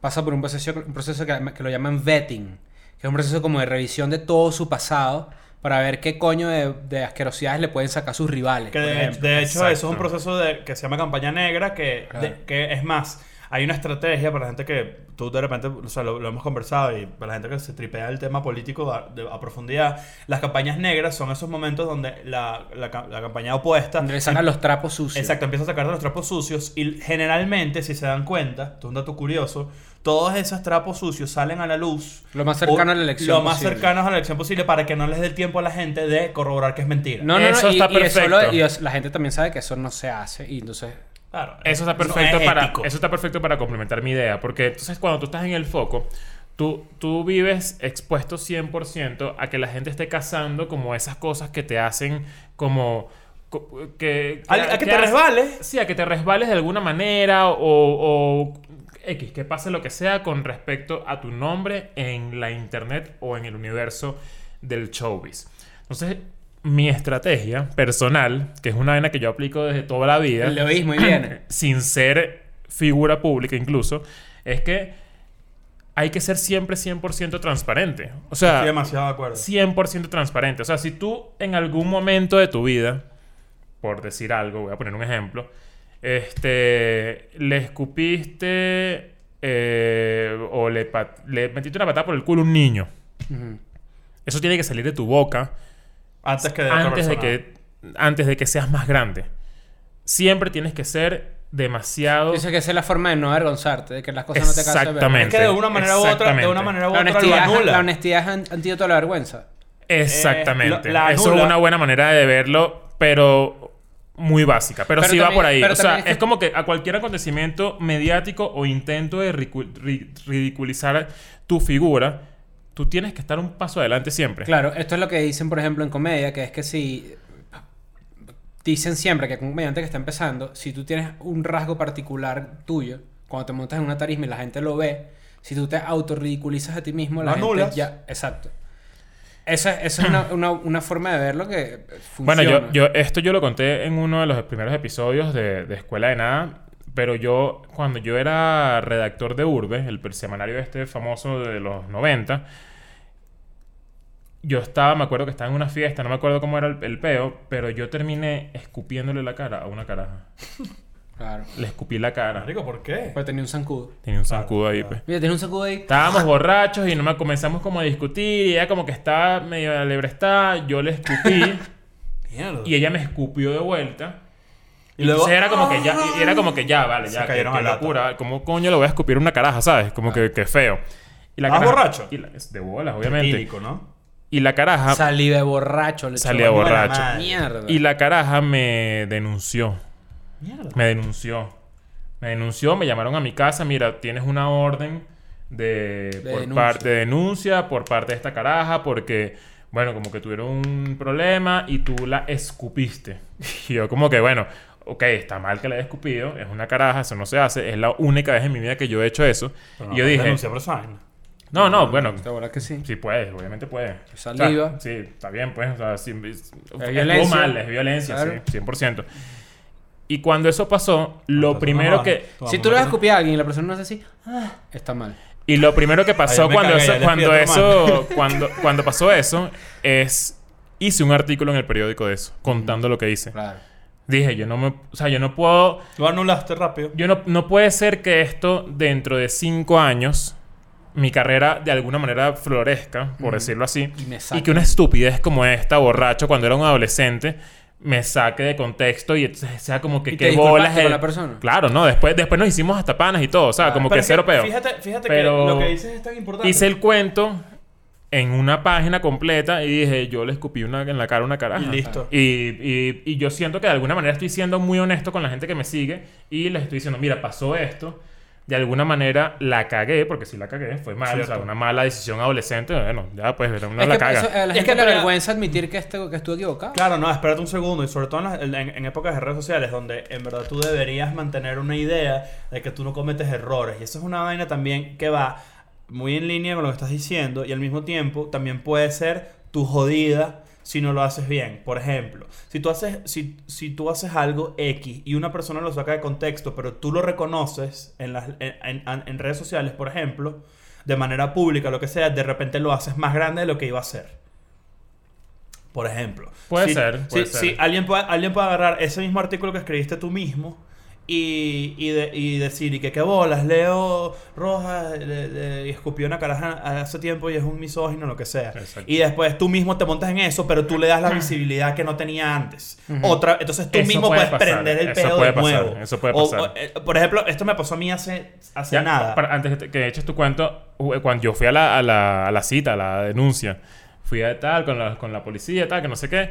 pasa por un proceso, un proceso que, que lo llaman vetting, que es un proceso como de revisión de todo su pasado para ver qué coño de, de asquerosidades le pueden sacar sus rivales. Que por de, de hecho Exacto. eso es un proceso de, que se llama campaña negra, que, Claro. de- que es más, hay una estrategia para la gente que tú de repente, o sea, lo, lo hemos conversado y para la gente que se tripea el tema político a, de- a profundidad, las campañas negras son esos momentos donde la, la, la campaña opuesta... Donde le sacan los trapos sucios. Exacto, empieza a sacar de los trapos sucios y generalmente, si se dan cuenta, esto es un dato curioso, todos esos trapos sucios salen a la luz. Lo más cercano o- a la elección Lo más posible. cercanos a la elección posible para que no les dé el tiempo a la gente de corroborar que es mentira. No, no, no, Eso y, está y eso lo- perfecto. y es- la gente también sabe que eso no se hace y entonces... Claro, Eso está no perfecto es para ético. eso está perfecto para complementar mi idea, porque entonces cuando tú estás en el foco, tú, tú vives expuesto 100% a que la gente esté cazando como esas cosas que te hacen como co- que, A- a que te resbales. Sí, a que te resbales de alguna manera o, o X, que pase lo que sea con respecto a tu nombre en la internet o en el universo del showbiz. Entonces, mi estrategia personal, que es una vaina que yo aplico desde toda la vida, El leoísmo y viene. sin ser figura pública incluso, es que hay que ser siempre 100% transparente. O sea, Estoy demasiado de acuerdo. 100% transparente. O sea, si tú en algún momento de tu vida, por decir algo, voy a poner un ejemplo, este, le escupiste eh, o le, metiste una patada por el culo a un niño. Eso tiene que salir de tu boca Antes que de otra antes de que antes de que seas más grande. Siempre tienes que ser demasiado... Dice que esa es la forma de no avergonzarte, de que las cosas no te cansen. Exactamente. Es que de una manera u otra, de una manera u La otra lo honestidad, anula. la honestidad es an- antídoto a la vergüenza. Exactamente. Eh, la- la Eso es una buena manera de verlo, pero muy básica. Pero, Pero sí va también- por ahí. O sea, es es, que- como que a cualquier acontecimiento mediático o intento de ridiculizar tu figura, tú tienes que estar un paso adelante siempre. Claro, esto es lo que dicen, por ejemplo, en comedia, que es que si dicen siempre que un comediante que está empezando, si tú tienes un rasgo particular tuyo, cuando te montas en una tarisma y la gente lo ve, si tú te autorridiculizas a ti mismo, la Lo gente anulas. ya... Exacto. Esa, esa es una, una- una forma de verlo que Bueno, funciona. yo, yo esto yo lo conté en uno de los primeros episodios de, de Escuela de Nada, pero yo, cuando yo era redactor de Urbe, el semanario este famoso de los 90, yo estaba, me acuerdo que estaba en una fiesta, no me acuerdo cómo era el, el peo, pero yo terminé escupiéndole la cara a una caraja. Claro. Le escupí la cara. Marico, ¿por qué? Pues tenía un zancudo. Tenía un Claro, zancudo ahí, claro. pues. Mira, tiene un zancudo ahí. Estábamos borrachos y no me comenzamos como a discutir y ella como que estaba medio alebrestada, yo le escupí Mierda. y ella me escupió de vuelta. Y Y luego- entonces era como que ya, y era como que ya, vale, Se ya, qué, cayeron qué al lata. locura. ¿Cómo coño le voy a escupir una caraja, sabes? Como que, que feo. Y la ¿Estabas caraja- borracho? y la- es de bolas, obviamente. Típico, ¿no? Y la caraja, Salí de borracho. le Salí de borracho. Mierda. y la caraja me denunció. Mierda. Me denunció. Me denunció, me llamaron a mi casa. Mira, tienes una orden de, De por denuncia. parte de denuncia por parte de esta caraja porque, bueno, como que tuvieron un problema y tú la escupiste. Y yo como que, bueno, ok, está mal que la haya escupido, es una caraja, eso no se hace, es la única vez en mi vida que yo he hecho eso. Pero y no, yo dije, denuncia por esa vaina. No, no, bueno, ¿Te acuerdas que sí? Sí puede, obviamente puede. Saliva. O sea, sí, está bien, pues. O sea, sí, es, violencia. mal, es violencia, Claro. sí, 100%. Y cuando eso pasó, lo Entonces, primero no, que... Si tú le vas a escupir a alguien y la persona no hace así, ah, está mal. Y lo primero que pasó Ay, cuando cagué, eso, cuando eso, cuando, cuando pasó eso, es hice un artículo en el periódico de eso, contando lo que hice. Claro. Dije, yo no me, o sea, yo no puedo, Lo anulaste rápido. yo no, no puede ser que esto dentro de cinco años mi carrera de alguna manera florezca, por decirlo así, Y que una estupidez como esta, borracho, cuando era un adolescente, me saque de contexto y entonces sea como que ¿Y qué bolas con la persona? Claro, no, después, después nos hicimos hasta panas y todo, o sea, Claro. como que cero peo. Fíjate, fíjate Pero que lo que dices es tan importante. Hice el cuento en una página completa y dije, yo le escupí una, en la cara una caraja. Y listo. Y, y- y yo siento que de alguna manera estoy siendo muy honesto con la gente que me sigue y les estoy diciendo, mira, pasó esto. De alguna manera la cagué, porque si la cagué, fue mal, o sea, una mala decisión adolescente. Bueno, ya pues, uno es la que caga. eso, a la Es que le para- vergüenza admitir que, este- que estuvo equivocado. Claro, no, espérate un segundo. Y sobre todo en, las- en- en épocas de redes sociales donde en verdad tú deberías mantener una idea de que tú no cometes errores. Y eso es una vaina también que va muy en línea con lo que estás diciendo y al mismo tiempo también puede ser tu jodida si no lo haces bien. Por ejemplo, si tú haces, si, si tú haces algo X y una persona lo saca de contexto, pero tú lo reconoces en, las, en, en- en redes sociales, por ejemplo, de manera pública, lo que sea, de repente lo haces más grande de lo que iba a ser. Por ejemplo. Puede Si- ser, puede si, ser. si alguien, puede, alguien puede agarrar ese mismo artículo que escribiste tú mismo y, y, de- y decir, y que qué bolas, Leo Rojas le- le escupió una caraja hace tiempo y es un misógino, lo que sea. Exacto. Y después tú mismo te montas en eso, pero tú le das la visibilidad que no tenía antes. Otra, entonces tú Eso mismo puede puedes pasar, prender el pedo de pasar, nuevo. eso puede O- pasar. o, eh, por ejemplo, esto me pasó a mí hace, hace Ya, nada. para- antes que eches tu cuento, u- cuando yo fui a la, a la, a la cita, a la denuncia, fui a tal, con la, con la policía, tal, que no sé qué,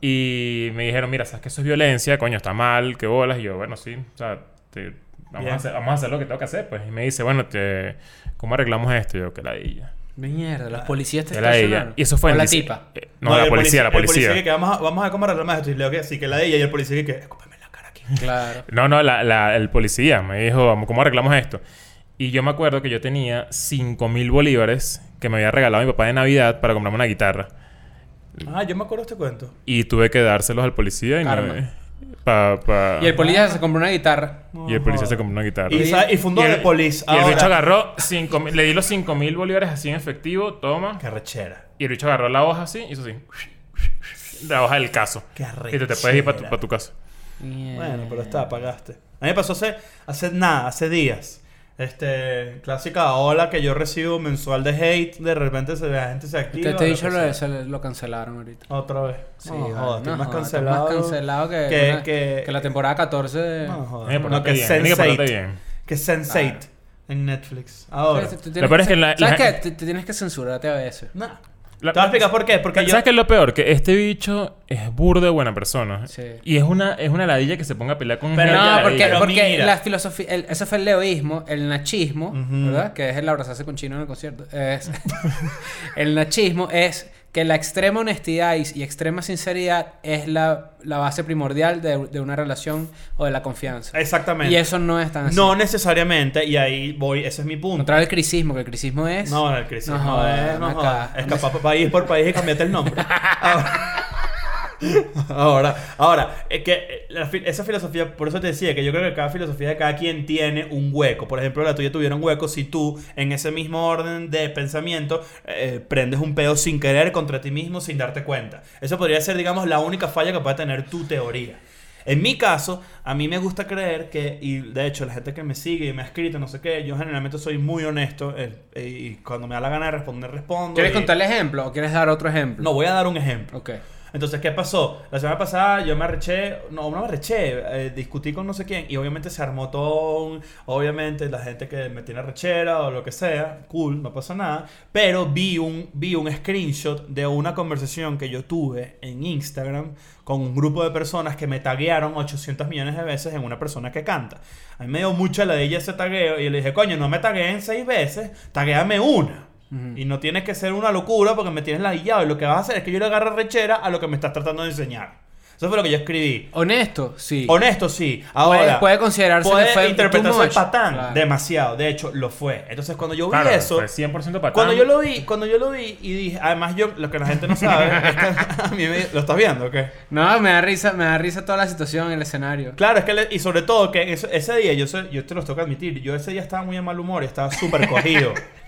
y me dijeron, mira, sabes que eso es violencia, coño, está mal, qué bolas, y yo, bueno, sí, o sea, te- vamos, a hacer, vamos a hacer lo que tengo que hacer, pues, y me dice, bueno, te, ¿cómo arreglamos esto? Y yo, que la ella. Mierda, las policías te Que estacionaron. Y eso fue en la dice- tipa. eh, no, la policía, la El policía policía. que vamos a, vamos a arreglamos esto. Y leo que sí, que la de ella y el policía que, escúpeme la cara aquí. Claro. No, no, la- la- el policía me dijo, "Vamos, ¿cómo arreglamos esto? Y yo me acuerdo que yo tenía 5 mil bolívares que me había regalado mi papá de Navidad para comprarme una guitarra. Ah, yo me acuerdo de este cuento. Y tuve que dárselos al policía y no... Karma. pa- pa- Y el policía se compró una guitarra. y el policía se compró una guitarra. Y, y fundó Y el- The Police. Y el bicho agarró 5 mil... Le di los 5 mil bolívares así en efectivo, toma. Qué rechera. Y el bicho agarró la hoja así, hizo así. La hoja del caso. Qué Y te, te puedes ir para tu, pa' tu casa. Bueno, pero está, pagaste. A mí me pasó hace, hace nada, hace días. Este, clásica ola que yo recibo mensual de hate, de repente se, la gente se activa. Te, te he lo dicho que lo, se lo cancelaron ahorita. Otra vez. Sí, no, vale, jodas, estoy no más jodas, cancelado. Más cancelado que, que- una- que- que la temporada 14 de... No, que No, que bien, tienes que portarte Sense8. bien. Que Sense8 en Netflix. Ahora. Te- te tienes Lo peor es que la- sen- ¿Sabes la- qué? Te, te tienes que censurarte a veces. Nah. La- Te voy a explicar por qué. Porque yo. ¿Sabes qué es lo peor? Que este bicho es burdo de buena persona. Sí. Y es una, es una ladilla que se ponga a pelear con Pero no, porque, pero porque mira. la filosofía, el- eso fue el leoísmo, el nachismo. ¿verdad? Que es el abrazarse con chino en el concierto. Es- el nachismo es que la extrema honestidad y, y extrema sinceridad es la, la base primordial de, de una relación o de la confianza. Exactamente. Y eso no es tan así. No necesariamente, y ahí voy, ese es mi punto. Contrario al crisismo, que el crisismo es... No, el No no, es, no jodas. Escapar por país por país y cambiarte el nombre. Ahora, ahora, ahora, es que eh, la esa filosofía, por eso te decía que yo creo que cada filosofía de cada quien tiene un hueco. Por ejemplo, la tuya tuviera un hueco si tú, en ese mismo orden de pensamiento, eh, prendes un pedo sin querer contra ti mismo sin darte cuenta. Eso podría ser, digamos, la única falla que puede tener tu teoría. En mi caso, a mí me gusta creer que, y de hecho la gente que me sigue y me ha escrito, no sé qué, yo generalmente soy muy honesto eh, y cuando me da la gana de responder, respondo. ¿Quieres y- contar el ejemplo o quieres dar otro ejemplo? No, voy a dar un ejemplo. Ok. Entonces, ¿qué pasó? La semana pasada yo me arreché, no, no me arreché, eh, discutí con no sé quién y obviamente se armó todo, un- obviamente la gente que me tiene arrechera o lo que sea, cool, no pasa nada, pero vi un, vi un screenshot de una conversación que yo tuve en Instagram con un grupo de personas que me taguearon 800 millones de veces en una persona que canta. A mí me dio mucha ladilla ese tagueo y le dije, coño, no me tagueen seis veces, taguéame una. Y no tienes que ser una locura porque me tienes ladillado. Y lo que vas a hacer es que yo le agarre rechera a lo que me estás tratando de enseñar. Eso fue lo que yo escribí. Honesto, sí. Honesto, sí. Ahora, Puede- puede considerarse puede que fue interpretarse much. patán. Claro. Demasiado. De hecho, lo fue. Entonces, cuando yo vi Claro, eso... fue 100% patán. Cuando yo lo vi, cuando yo lo vi y dije, además yo, lo que la gente no sabe, es que a mí me, ¿lo estás viendo o qué? No, me da risa, me da risa toda la situación en el escenario. Claro, es que, le- y sobre todo que ese, ese día, yo, sé- yo te lo tengo que admitir, yo ese día estaba muy en mal humor y estaba súper cogido.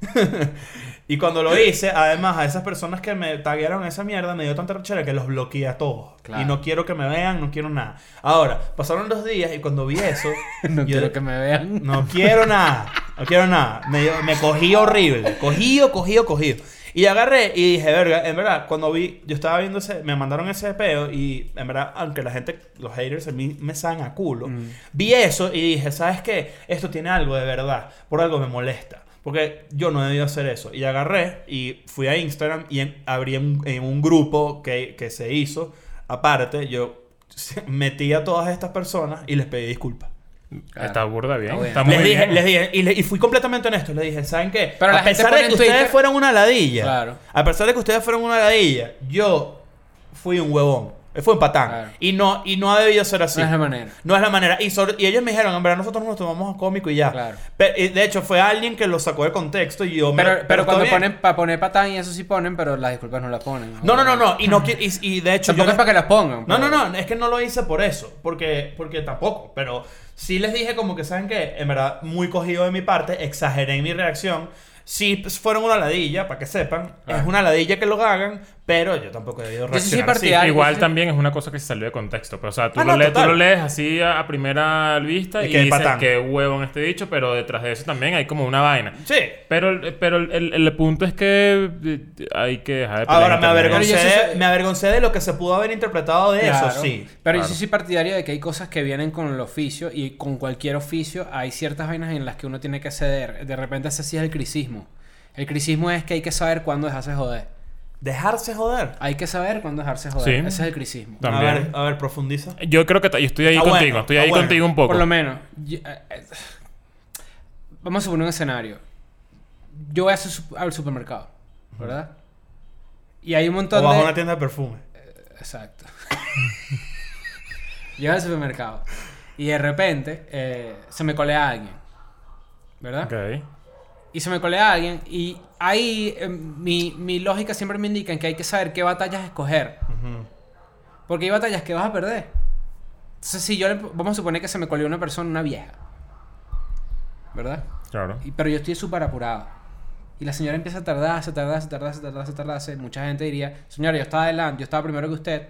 y cuando lo hice, además, a esas personas que me taguearon esa mierda, me dio tanta rechera que los bloqueé a todos. Claro. Y no quiero que me vean, no quiero nada. Ahora, pasaron dos días y cuando vi eso, No yo- quiero que me vean. no quiero nada. No quiero nada. Me, me cogí horrible. Cogido, cogido, cogido. Y agarré y dije, verga, en verdad, cuando vi, yo estaba viendo ese, me mandaron ese peo y en verdad, aunque la gente, los haters a mí me saben a culo, Mm. vi eso y dije, ¿sabes qué? Esto tiene algo de verdad, por algo me molesta. Porque yo no he debido hacer eso. Y agarré y fui a Instagram y en- abrí un, en un grupo que, que se hizo. Aparte, yo metí a todas estas personas y les pedí disculpas. Está burda bien. Está bien. Está muy Les dije, bien. les dije, y, le- y fui completamente honesto. Les dije, ¿saben qué? Pero a pesar de que ustedes fueron una ladilla, Claro. a pesar de que ustedes fueron una ladilla, yo fui un huevón. Fue un patán. Claro. Y, no, y no ha debido ser así. No es la manera. No es la manera. Y, sobre- y ellos me dijeron, en verdad, nosotros nos tomamos a cómico y ya. Claro. Pe- y de hecho, fue alguien que lo sacó de contexto y yo me- Pero, pero cuando bien. ponen para poner patán y eso sí ponen, pero las disculpas no las ponen. No, no, no, no. Y, no y, y de hecho. Tampoco yo es para que las pongan. No, no, pero- no, es que no lo hice por eso, porque, porque tampoco, pero sí les dije como que, ¿saben qué? En verdad, muy cogido de mi parte, exageré en mi reacción. Sí, pues, fueron una ladilla, para que sepan, Ah. es una ladilla que lo hagan, pero yo tampoco he debido Yo sí soy reaccionar así. partidario. Igual sí. también es una cosa que se salió de contexto. Pero, o sea, tú, Ah, lo, no, lees, tú total. lo lees así a, a primera vista Y y, que dices patán. que huevo en este dicho, pero detrás de eso también hay como una vaina. Sí. Pero, el- pero el, el- el punto es que eh, hay que dejar de pelear Ahora, me avergoncé, Pero yo sí de- soy- me avergoncé de lo que se pudo haber interpretado de Claro. eso, sí. Pero claro. yo sí soy partidario de que hay cosas que vienen con el oficio y con cualquier oficio hay ciertas vainas en las que uno tiene que ceder. De repente ese sí es el crisismo. El crisismo es que hay que saber cuándo dejarse joder. Dejarse joder. Hay que saber cuándo dejarse joder. Sí. Ese es el crisismo. También. A ver, a ver, profundiza. Yo creo que yo estoy ahí Ah, contigo. bueno, estoy ah, ahí bueno. contigo un poco. Por lo menos. yo- eh, eh, vamos a suponer un escenario. Yo voy a su- al supermercado, ¿verdad? Y hay un O montón bajo de... una tienda de perfume. Exacto. Llego al supermercado y de repente eh, se me colea alguien, ¿verdad? Ok. Y se me colea alguien y ahí eh, mi, mi lógica siempre me indica que hay que saber qué batallas escoger. Porque hay batallas que vas a perder. Entonces, si yo le- vamos a suponer que se me coleó una persona, una vieja, ¿verdad? Claro. Y- pero yo estoy súper apurado. Y la señora empieza a tardarse, tardarse, tardarse, tardarse, tardarse. Mucha gente diría, señora, yo estaba adelante, yo estaba primero que usted.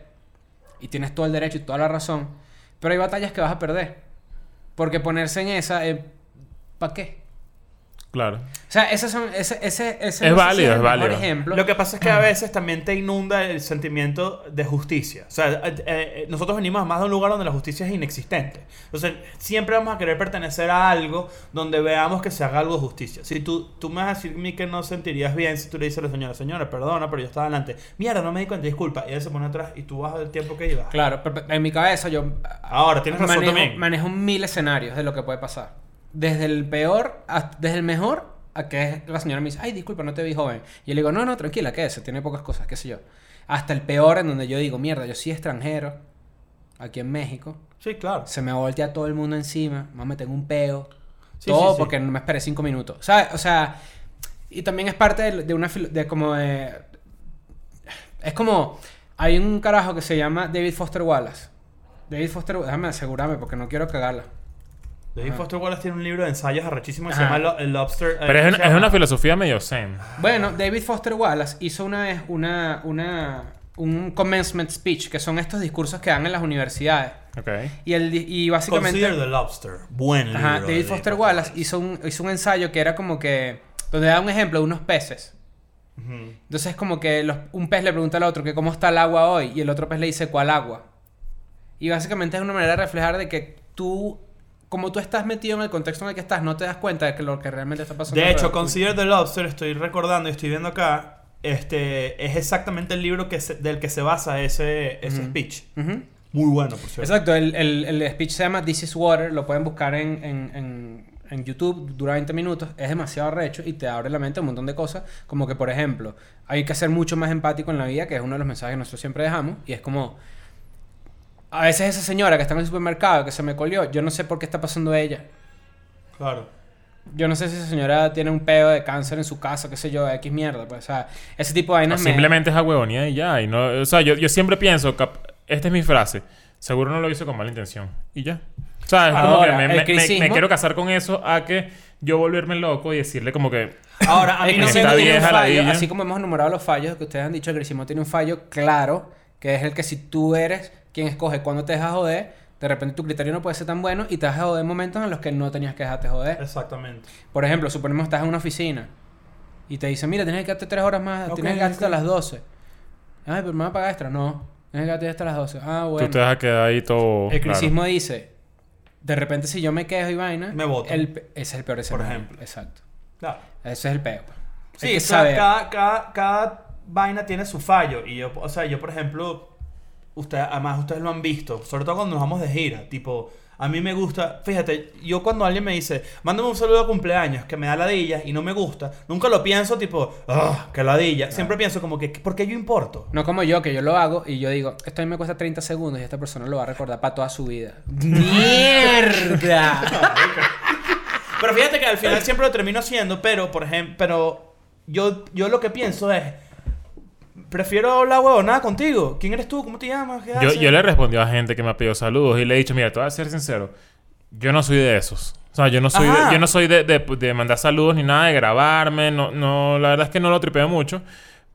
Y tienes todo el derecho y toda la razón. Pero hay batallas que vas a perder. Porque ponerse en esa, eh, ¿para qué? Claro. O sea, esos son, ese, ese, ese Es no si válido, el es válido. ejemplo. Lo que pasa es que a veces también te inunda el sentimiento de justicia. O sea, eh, eh, nosotros venimos más de un lugar donde la justicia es inexistente. Entonces, siempre vamos a querer pertenecer a algo donde veamos que se haga algo de justicia. Si tú, tú me vas a decir a mí que no sentirías bien si tú le dices a la señora, señora, perdona, pero yo estaba adelante. Mierda, no me di cuenta, disculpa. Y ella se pone atrás y tú vas del tiempo que ibas. Claro, pero en mi cabeza yo Ahora, tienes razón manejo, también. manejo mil escenarios de lo que puede pasar. Desde el peor, a- desde el mejor, a que la señora me dice, ay, disculpa, no te vi joven. Y yo le digo, no, no, tranquila, quédese, tiene pocas cosas, qué sé yo. Hasta el peor, en donde yo digo, mierda, yo soy extranjero, aquí en México, Sí, claro. se me voltea todo el mundo encima, me tengo un peo, Sí, todo sí, sí. porque no me esperé cinco minutos. ¿Sabes? O sea, y también es parte de, de una, de como de... Es como, hay un carajo que se llama David Foster Wallace. David Foster, déjame asegurarme porque no quiero cagarla. David Foster Wallace tiene un libro de ensayos arrechísimo que se llama Lo- El Lobster. eh, Pero es, ¿cómo una- se es llama? una filosofía medio zen. Bueno, David Foster Wallace hizo una vez una, una, un commencement speech, que son estos discursos que dan en las universidades. Ok. Y, el, di- y básicamente... Consider the Lobster. Buen libro. Ajá, de David Foster Wallace hizo un, hizo un ensayo que era como que... Donde da un ejemplo de unos peces. Ujú. Entonces es como que los- un pez le pregunta al otro que cómo está el agua hoy y el otro pez le dice cuál agua. Y básicamente es una manera de reflejar de que tú, como tú estás metido en el contexto en el que estás, no te das cuenta de que lo que realmente está pasando. De hecho. Consider the Lobster, estoy recordando y estoy viendo acá, este es exactamente el libro que se- del que se basa ese, ese speech. Ujú. Muy bueno, por cierto. Exacto, el, el, el speech se llama This is Water, lo pueden buscar en, en, en, en YouTube, dura 20 minutos, es demasiado recho y te abre la mente a un montón de cosas, como que por ejemplo, hay que ser mucho más empático en la vida, que es uno de los mensajes que nosotros siempre dejamos, y es como, a veces esa señora que está en el supermercado, que se me colió, yo no sé por qué está pasando ella. Claro. Yo no sé si esa señora tiene un pedo de cáncer en su casa, qué sé yo, X mierda, pues, o sea, ese tipo de O vainas me- simplemente es huevonía y ya. Y no, o sea, yo, yo siempre pienso, cap- esta es mi frase, seguro no lo hizo con mala intención. Y ya. O sea, es como que me, me- me- me quiero casar con eso a que yo volverme loco y decirle como que... Ahora, a mí no me está vieja la fallo, así como hemos enumerado los fallos que ustedes han dicho, el cricismo tiene un fallo claro, que es el que si tú eres quien escoge cuándo te dejas joder, de repente tu criterio no puede ser tan bueno y te dejas joder en momentos en los que no tenías que dejarte joder. Exactamente. Por ejemplo, suponemos que estás en una oficina y te dicen, mira, tienes que quedarte tres horas más, tienes que quedarte hasta las 12. Ay, pero me van a pagar extra. No, tienes que quedarte hasta las 12. Ah, bueno. Tú te vas a quedar ahí todo... El claro. cricismo dice, de repente si yo me quejo y vaina, Me pe- ese es el peor escenario. ejemplo. Exacto. Claro. Ese es el peor. Sí, Hay que o sea, saber. cada, cada, cada vaina tiene su fallo. Y yo, o sea, yo, por ejemplo, usted, además ustedes lo han visto, sobre todo cuando nos vamos de gira. Tipo, a mí me gusta, fíjate, yo cuando alguien me dice, mándame un saludo de cumpleaños que me da ladilla y no me gusta, nunca lo pienso tipo, ah, que ladilla. Siempre pienso como que, ¿por qué yo importo? No como yo, que yo lo hago y yo digo, esto a mí me cuesta 30 segundos y esta persona lo va a recordar para toda su vida. ¡Mierda! Pero fíjate que al final siempre lo termino haciendo, pero, por ejemplo, pero yo, yo lo que pienso es, prefiero hablar huevonada contigo. ¿Quién eres tú? ¿Cómo te llamas? ¿Qué Yo, haces? yo le he respondido a gente que me ha pedido saludos y le he dicho, mira, te voy a ser sincero, yo no soy de esos. O sea, yo no soy, de, yo no soy de, de- de mandar saludos ni nada, de grabarme, no, no, la verdad es que no lo tripeo mucho,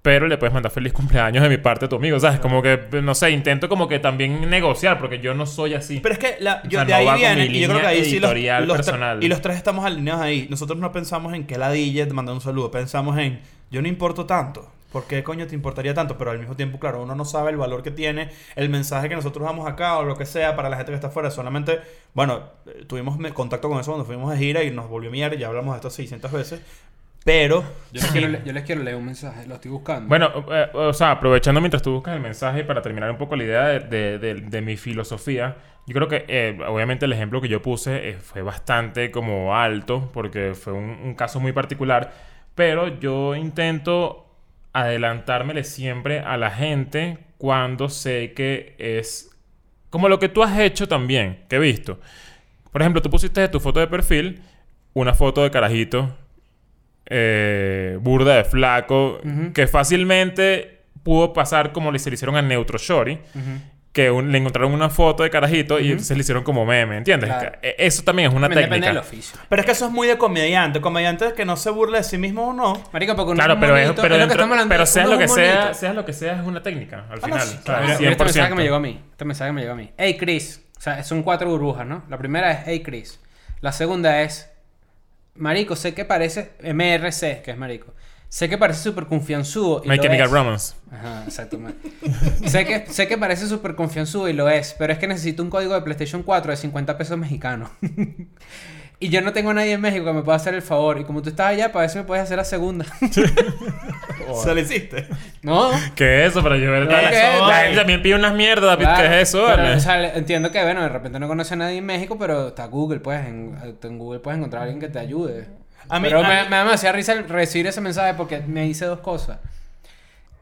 pero le puedes mandar feliz cumpleaños de mi parte a tu amigo, ¿sabes? Como que, no sé, intento como que también negociar, porque yo no soy así. Pero es que la, O yo, sea, de no ahí viene, y yo creo que ahí sí los, los personal. y los tres estamos alineados ahí. Nosotros no pensamos en que la DJ te manda un saludo, pensamos en yo no importo tanto. ¿Por qué coño te importaría tanto? Pero al mismo tiempo, claro, uno no sabe el valor que tiene el mensaje que nosotros damos acá o lo que sea para la gente que está afuera. Solamente, bueno, eh, tuvimos contacto con eso cuando fuimos de gira y nos volvió mierda. Ya hablamos de esto 600 veces. Pero, Yo les, quiero, le- yo les quiero leer un mensaje, lo estoy buscando. Bueno, eh, o sea, aprovechando mientras tú buscas el mensaje para terminar un poco la idea de, de- de- de mi filosofía, yo creo que eh, obviamente el ejemplo que yo puse eh, fue bastante como alto porque fue un, un caso muy particular, pero yo intento adelantármele siempre a la gente cuando sé que es como lo que tú has hecho también, que he visto. Por ejemplo, tú pusiste de tu foto de perfil una foto de carajito eh, burda de flaco, que fácilmente pudo pasar como le se le hicieron a Neutro Shorty, Ujú. Que un- le encontraron una foto de carajito y entonces le hicieron como meme, ¿entiendes? Claro. Eh, Eso también es una También depende técnica. del oficio. pero es que eso es muy de comediante. Comediante que no se burla de sí mismo o no. Marico, porque uno Claro, es un pero, es, monito, pero, es lo que pero uno sea es lo que sea, monito. sea lo que sea, es una técnica al Ah, no, final. sí, o sea, claro. Mira este mensaje que me 100%. llegó a mí. Este mensaje que me llegó a mí. Hey Chris. O sea, son cuatro burbujas, ¿no? La primera es Hey Chris. La segunda es Marico, sé que parece. MRC, que es Marico. Sé que parece súper confianzudo. y My lo Chemical es. Romance. Ajá, exacto. sé, que, sé que parece súper confianzudo y lo es, pero es que necesito un código de PlayStation 4 de 50 pesos mexicanos. y yo no tengo a nadie en México que me pueda hacer el favor. Y como tú estás allá, para ver si me puedes hacer la segunda. Se lo hiciste. no. ¿Qué es eso? Para gente vale. también pide unas mierdas, David. Claro, ¿Qué es eso? pero, o sea, entiendo que, bueno, de repente no conoce a nadie en México, pero está Google, pues. En, en Google puedes encontrar a alguien que te ayude. A mí- pero a me, mí- me da demasiada risa el- recibir ese mensaje porque me dice dos cosas.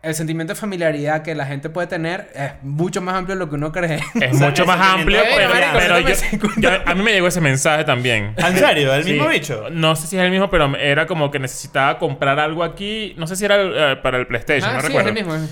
El sentimiento de familiaridad que la gente puede tener es mucho más amplio de lo que uno cree. Es O sea, mucho más amplio, pero, marico, yo, a mí me llegó ese mensaje también. ¿En serio? ¿El Sí. mismo bicho? No sé si es el mismo, pero era como que necesitaba comprar algo aquí. No sé si era eh, para el PlayStation, Ah, no sí, recuerdo. es el mismo.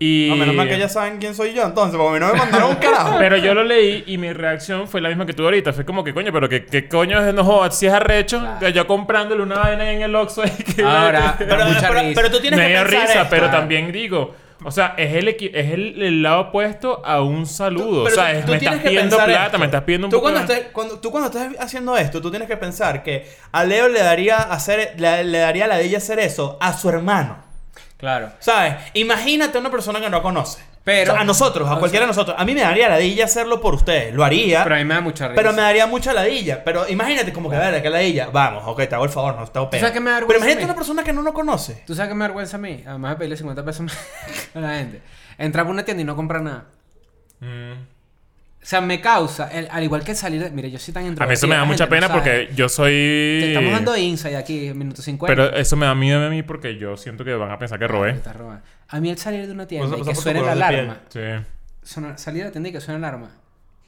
Y... No, menos mal que ya saben quién soy yo entonces, porque no me mandaron un carajo. Pero yo lo leí y mi reacción fue la misma que tú ahorita. Fue como que, coño, pero que, que coño es no jodas, si es arrecho. que Yo comprándole una vaina en el Oxxo. que- Ahora, Pero, mucha pero- risa. pero tú tienes me que dio pensar risa, esto. pero también digo... O sea, es el, equi- es el, el lado opuesto a un saludo. Pero o sea, tú- es- tú me tienes estás que pidiendo pensar plata, esto. me estás pidiendo un tú poco cuando, de- estés, cuando Tú cuando estés haciendo esto, tú tienes que pensar que a Leo le daría, hacer, le, le daría la de ella hacer eso a su hermano. Claro. ¿Sabes? Imagínate una persona que no conoce. Pero- O sea, a nosotros, a o cualquiera de nosotros. A mí me daría ladilla hacerlo por ustedes. Lo haría. Pero a mí me da mucha risa. Pero me daría mucha ladilla. Pero imagínate como que, a ver, que ladilla. Vamos, ok, te hago el favor, no me da Pero imagínate a una persona que no nos conoce. ¿Tú sabes qué me da vergüenza a mí? Además de pedirle 50 pesos a la gente. Entrar a una tienda y no comprar nada. Mm. O sea, me causa, el- al igual que salir de... Mire, yo soy tan A mí eso me da mucha no pena porque yo soy... Te estamos dando insight aquí, minuto 50. Pero eso me da miedo a mí porque yo siento que van a pensar que Ah, robé. robando. A mí el salir de una tienda y que suene la alarma... Sí. sonar- salir de la tienda y que suene la alarma.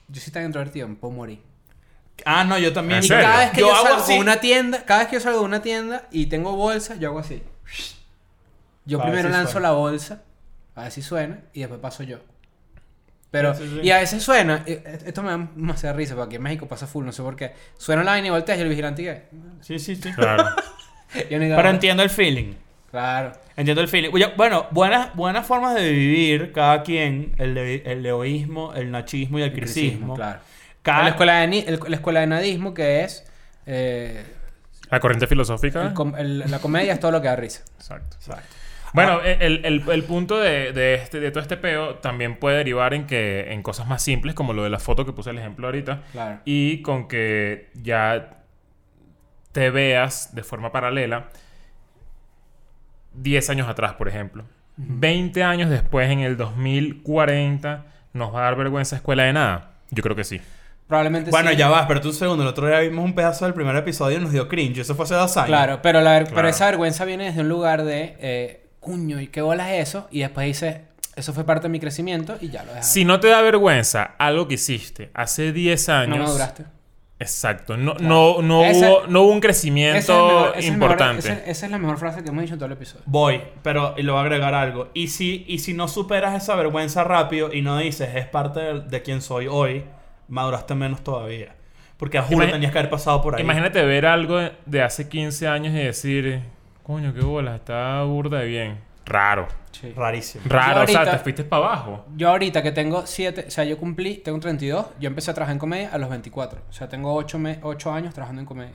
Yo soy tan introvertido, me puedo morir. Ah, no, yo también. ¿En Y serio? cada vez que Yo yo, hago salgo así. de una tienda, cada vez que yo salgo de una tienda y tengo bolsa, yo hago así. Yo primero si lanzo suena. la bolsa, a ver si suena, y después paso yo. Pero, Sí, sí, sí. y a veces suena, eh, eh, esto me da demasiada risa, porque en México pasa full, no sé por qué. Suena la vaina y volteas y el vigilante que. Sí, sí, sí. Claro. Yo ni Pero entiendo el feeling. Claro. Entiendo el feeling. Oye, Bueno, buenas, buenas formas de vivir cada quien. El, de- el leoísmo, el nachismo y el cricismo. claro. Cada- La escuela de, ni- el- la escuela de nadismo, que es. eh, La corriente filosófica. el el- la comedia es todo lo que da risa. Exacto. Exacto. Bueno, el, el- el punto de, de este, de todo este peo también puede derivar en que en cosas más simples, como lo de la foto que puse el ejemplo ahorita, Claro. y con que ya te veas de forma paralela 10 años atrás, por ejemplo. 20 años después, en el 2040, ¿nos va a dar vergüenza escuela de nada? Yo creo que sí. Probablemente Bueno, sí. ya va, espérate un segundo. El otro día vimos un pedazo del primer episodio y nos dio cringe. Eso fue hace dos años. Claro, pero, la ver- pero esa vergüenza viene desde un lugar de, eh, cuño, ¿y qué bolas es eso? Y después dice, eso fue parte de mi crecimiento y ya lo dejas. Si no te da vergüenza algo que hiciste hace 10 años... no maduraste. Exacto. No, no, no, Ese- hubo, no hubo un Ese es el crecimiento mejor- ese es el mejor- importante. ese- esa es la mejor frase que hemos dicho en todo el episodio. Voy, pero y le voy a agregar algo. Y si, y si no superas esa vergüenza rápido y no dices es parte de, de quien soy hoy, maduraste menos todavía. Porque a juro tenías que haber pasado por ahí. Imagínate ver algo de- de hace 15 años y decir, coño, qué bola, está burda de bien. Raro. Sí. Rarísimo. Raro, o sea, te fuiste para abajo. Yo ahorita que tengo 7, o sea, yo cumplí, tengo 32, yo empecé a trabajar en comedia a los 24. O sea, tengo 8, años trabajando en comedia.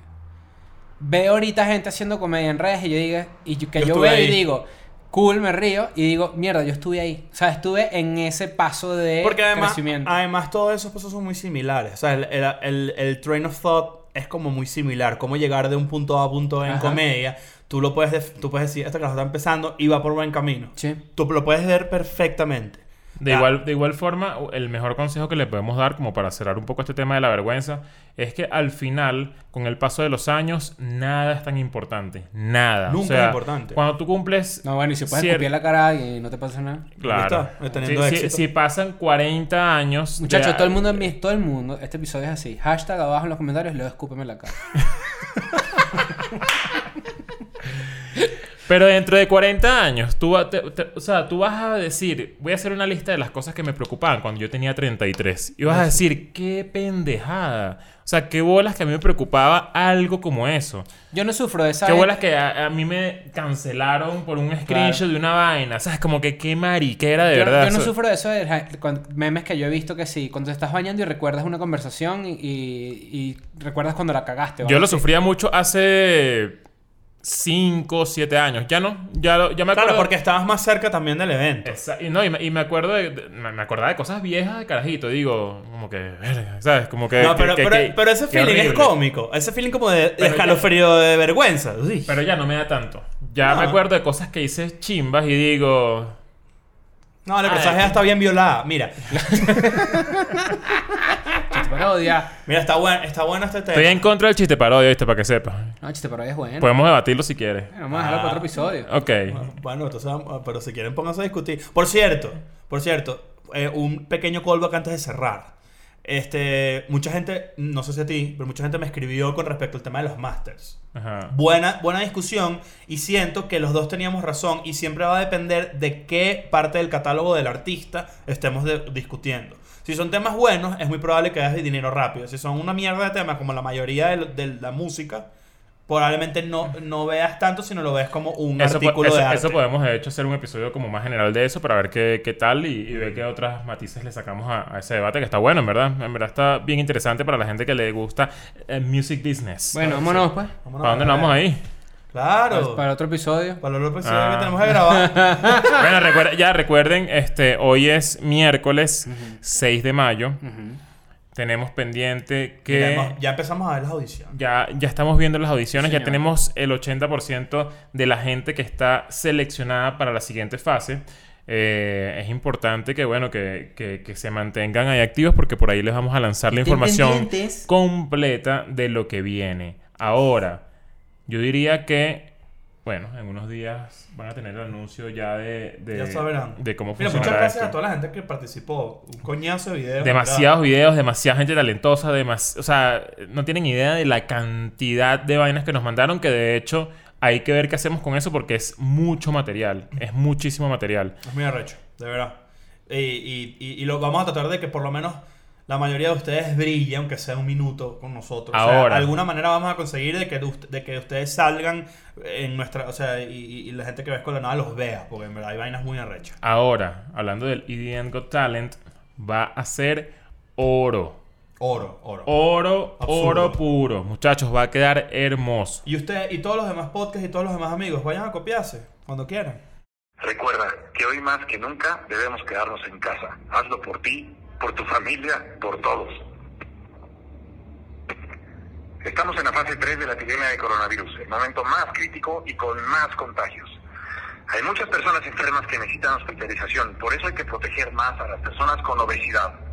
Veo ahorita gente haciendo comedia en redes y yo digo, y yo- que Yo yo, veo y digo, cool, me río y digo, mierda, yo estuve ahí. O sea, estuve en ese paso de Porque además, crecimiento. además todos esos pasos son muy similares. O sea, el, el, el- el train of thought es como muy similar. Cómo llegar de un punto A a punto B en Ajá. comedia. Tú lo puedes, tú puedes decir, esta clase está empezando y va por buen camino. Sí. Tú lo puedes ver perfectamente. De, Ah, igual, de igual forma, el mejor consejo que le podemos dar, como para cerrar un poco este tema de la vergüenza, es que al final, con el paso de los años, nada es tan importante. Nada. Nunca O sea, es importante. Cuando tú cumples. No, bueno, y si puedes cier- escupir la cara y no te pasa nada. Claro. Teniendo Si- si, éxito. si pasan 40 años. Muchachos, de- todo el mundo en mí, todo el mundo, este episodio es así. Hashtag abajo en los comentarios, luego escúpeme la cara. Pero dentro de 40 años, tú, te- te- o sea, tú vas a decir, voy a hacer una lista de las cosas que me preocupaban cuando yo tenía 33. Y vas a decir, qué pendejada. O sea, qué bolas que a mí me preocupaba algo como eso. Yo no sufro de esa... Qué bolas que a, a mí me cancelaron por un screenshot de una vaina. ¿Sabes? Como que qué mariquera de yo, verdad. yo no sufro de eso de memes que yo he visto que sí, cuando te estás bañando y recuerdas una conversación y, y- y recuerdas cuando la cagaste. o Yo lo sufría mucho hace 5, 7 años. Ya no. Ya, ya me acuerdo. Claro, porque estabas más cerca también del evento. Esa- y, no, y, me, y me acuerdo de, de- me acordaba de cosas viejas de carajito. Digo, como que, ¿sabes? Como que. No, pero, que- pero, que- pero ese feeling es cómico. Ese feeling como de, de ya- escalofrío de vergüenza. Uy. Pero ya no me da tanto. Ya No. me acuerdo de cosas que hice chimbas y digo. No, la Ay. personaje ya está bien violada. Mira, Chiste parodia. mira, está bueno, está bueno este tema. Estoy en contra del chiste parodia, ¿viste? Para que sepas. No, chiste parodia es bueno. Podemos debatirlo si quieres. Bueno, vamos a dejarlo para otro episodio. Ok. Bueno, entonces, vamos- pero si quieren pónganse a discutir. Por cierto, por cierto, eh, un pequeño callback antes de cerrar. Este, mucha gente, no sé si a ti, pero mucha gente me escribió con respecto al tema de los masters. Ajá. Buena, buena discusión y siento que los dos teníamos razón y siempre va a depender de qué parte del catálogo del artista estemos discutiendo. Si son temas buenos, es muy probable que hagas dinero rápido. Si son una mierda de temas, como la mayoría de, de la música, probablemente no, no veas tanto, sino lo ves como un Eso, artículo eso- de arte. eso podemos de hecho hacer un episodio como más general de eso para ver qué, qué tal y, y ver qué otras matices le sacamos a, a ese debate que está bueno, en verdad. En verdad está bien interesante para la gente que le gusta el music business. Bueno, vámonos pues. Vámonos ¿Para dónde nos vamos ahí? Claro. Para, para otro episodio. Para el episodio Ah. que tenemos que grabar. bueno, recuerda- ya recuerden, este, hoy es miércoles 6 de mayo. Tenemos pendiente que... Miremos, ya empezamos a ver las audiciones. Ya, ya estamos viendo las audiciones, ya tenemos el 80% de la gente que está seleccionada para la siguiente fase. Eh, es importante que, bueno, que, que- que se mantengan ahí activos porque por ahí les vamos a lanzar la información completa de lo que viene. Ahora, yo diría que, bueno, en unos días van a tener el anuncio ya de, de, ya sabrán. de cómo Mira, muchas gracias esto. a toda la gente que participó. Un coñazo de videos. Demasiados videos, demasiada gente talentosa, demas o sea, no tienen idea de la cantidad de vainas que nos mandaron, que de hecho hay que ver qué hacemos con eso porque es mucho material, es muchísimo material. Es muy arrecho, de verdad. Y, y, y, y lo vamos a tratar de que por lo menos la mayoría de ustedes brille, aunque sea un minuto con nosotros. O sea, Ahora. de alguna manera vamos a conseguir de que, de que ustedes salgan en nuestra. O sea, y, la gente que ve Escuela de Nada los vea, porque en verdad hay vainas muy arrechas. Ahora, hablando del EDM Got Talent, va a ser oro. Oro, oro. Oro, Absurdo. oro puro. Muchachos, va a quedar hermoso. Y usted y todos los demás podcasts y todos los demás amigos, vayan a copiarse cuando quieran. Recuerda que hoy más que nunca debemos quedarnos en casa. Hazlo por ti, por tu familia, por todos. Estamos en la fase 3 de la epidemia de coronavirus, el momento más crítico y con más contagios. Hay muchas personas enfermas que necesitan hospitalización, por eso hay que proteger más a las personas con obesidad.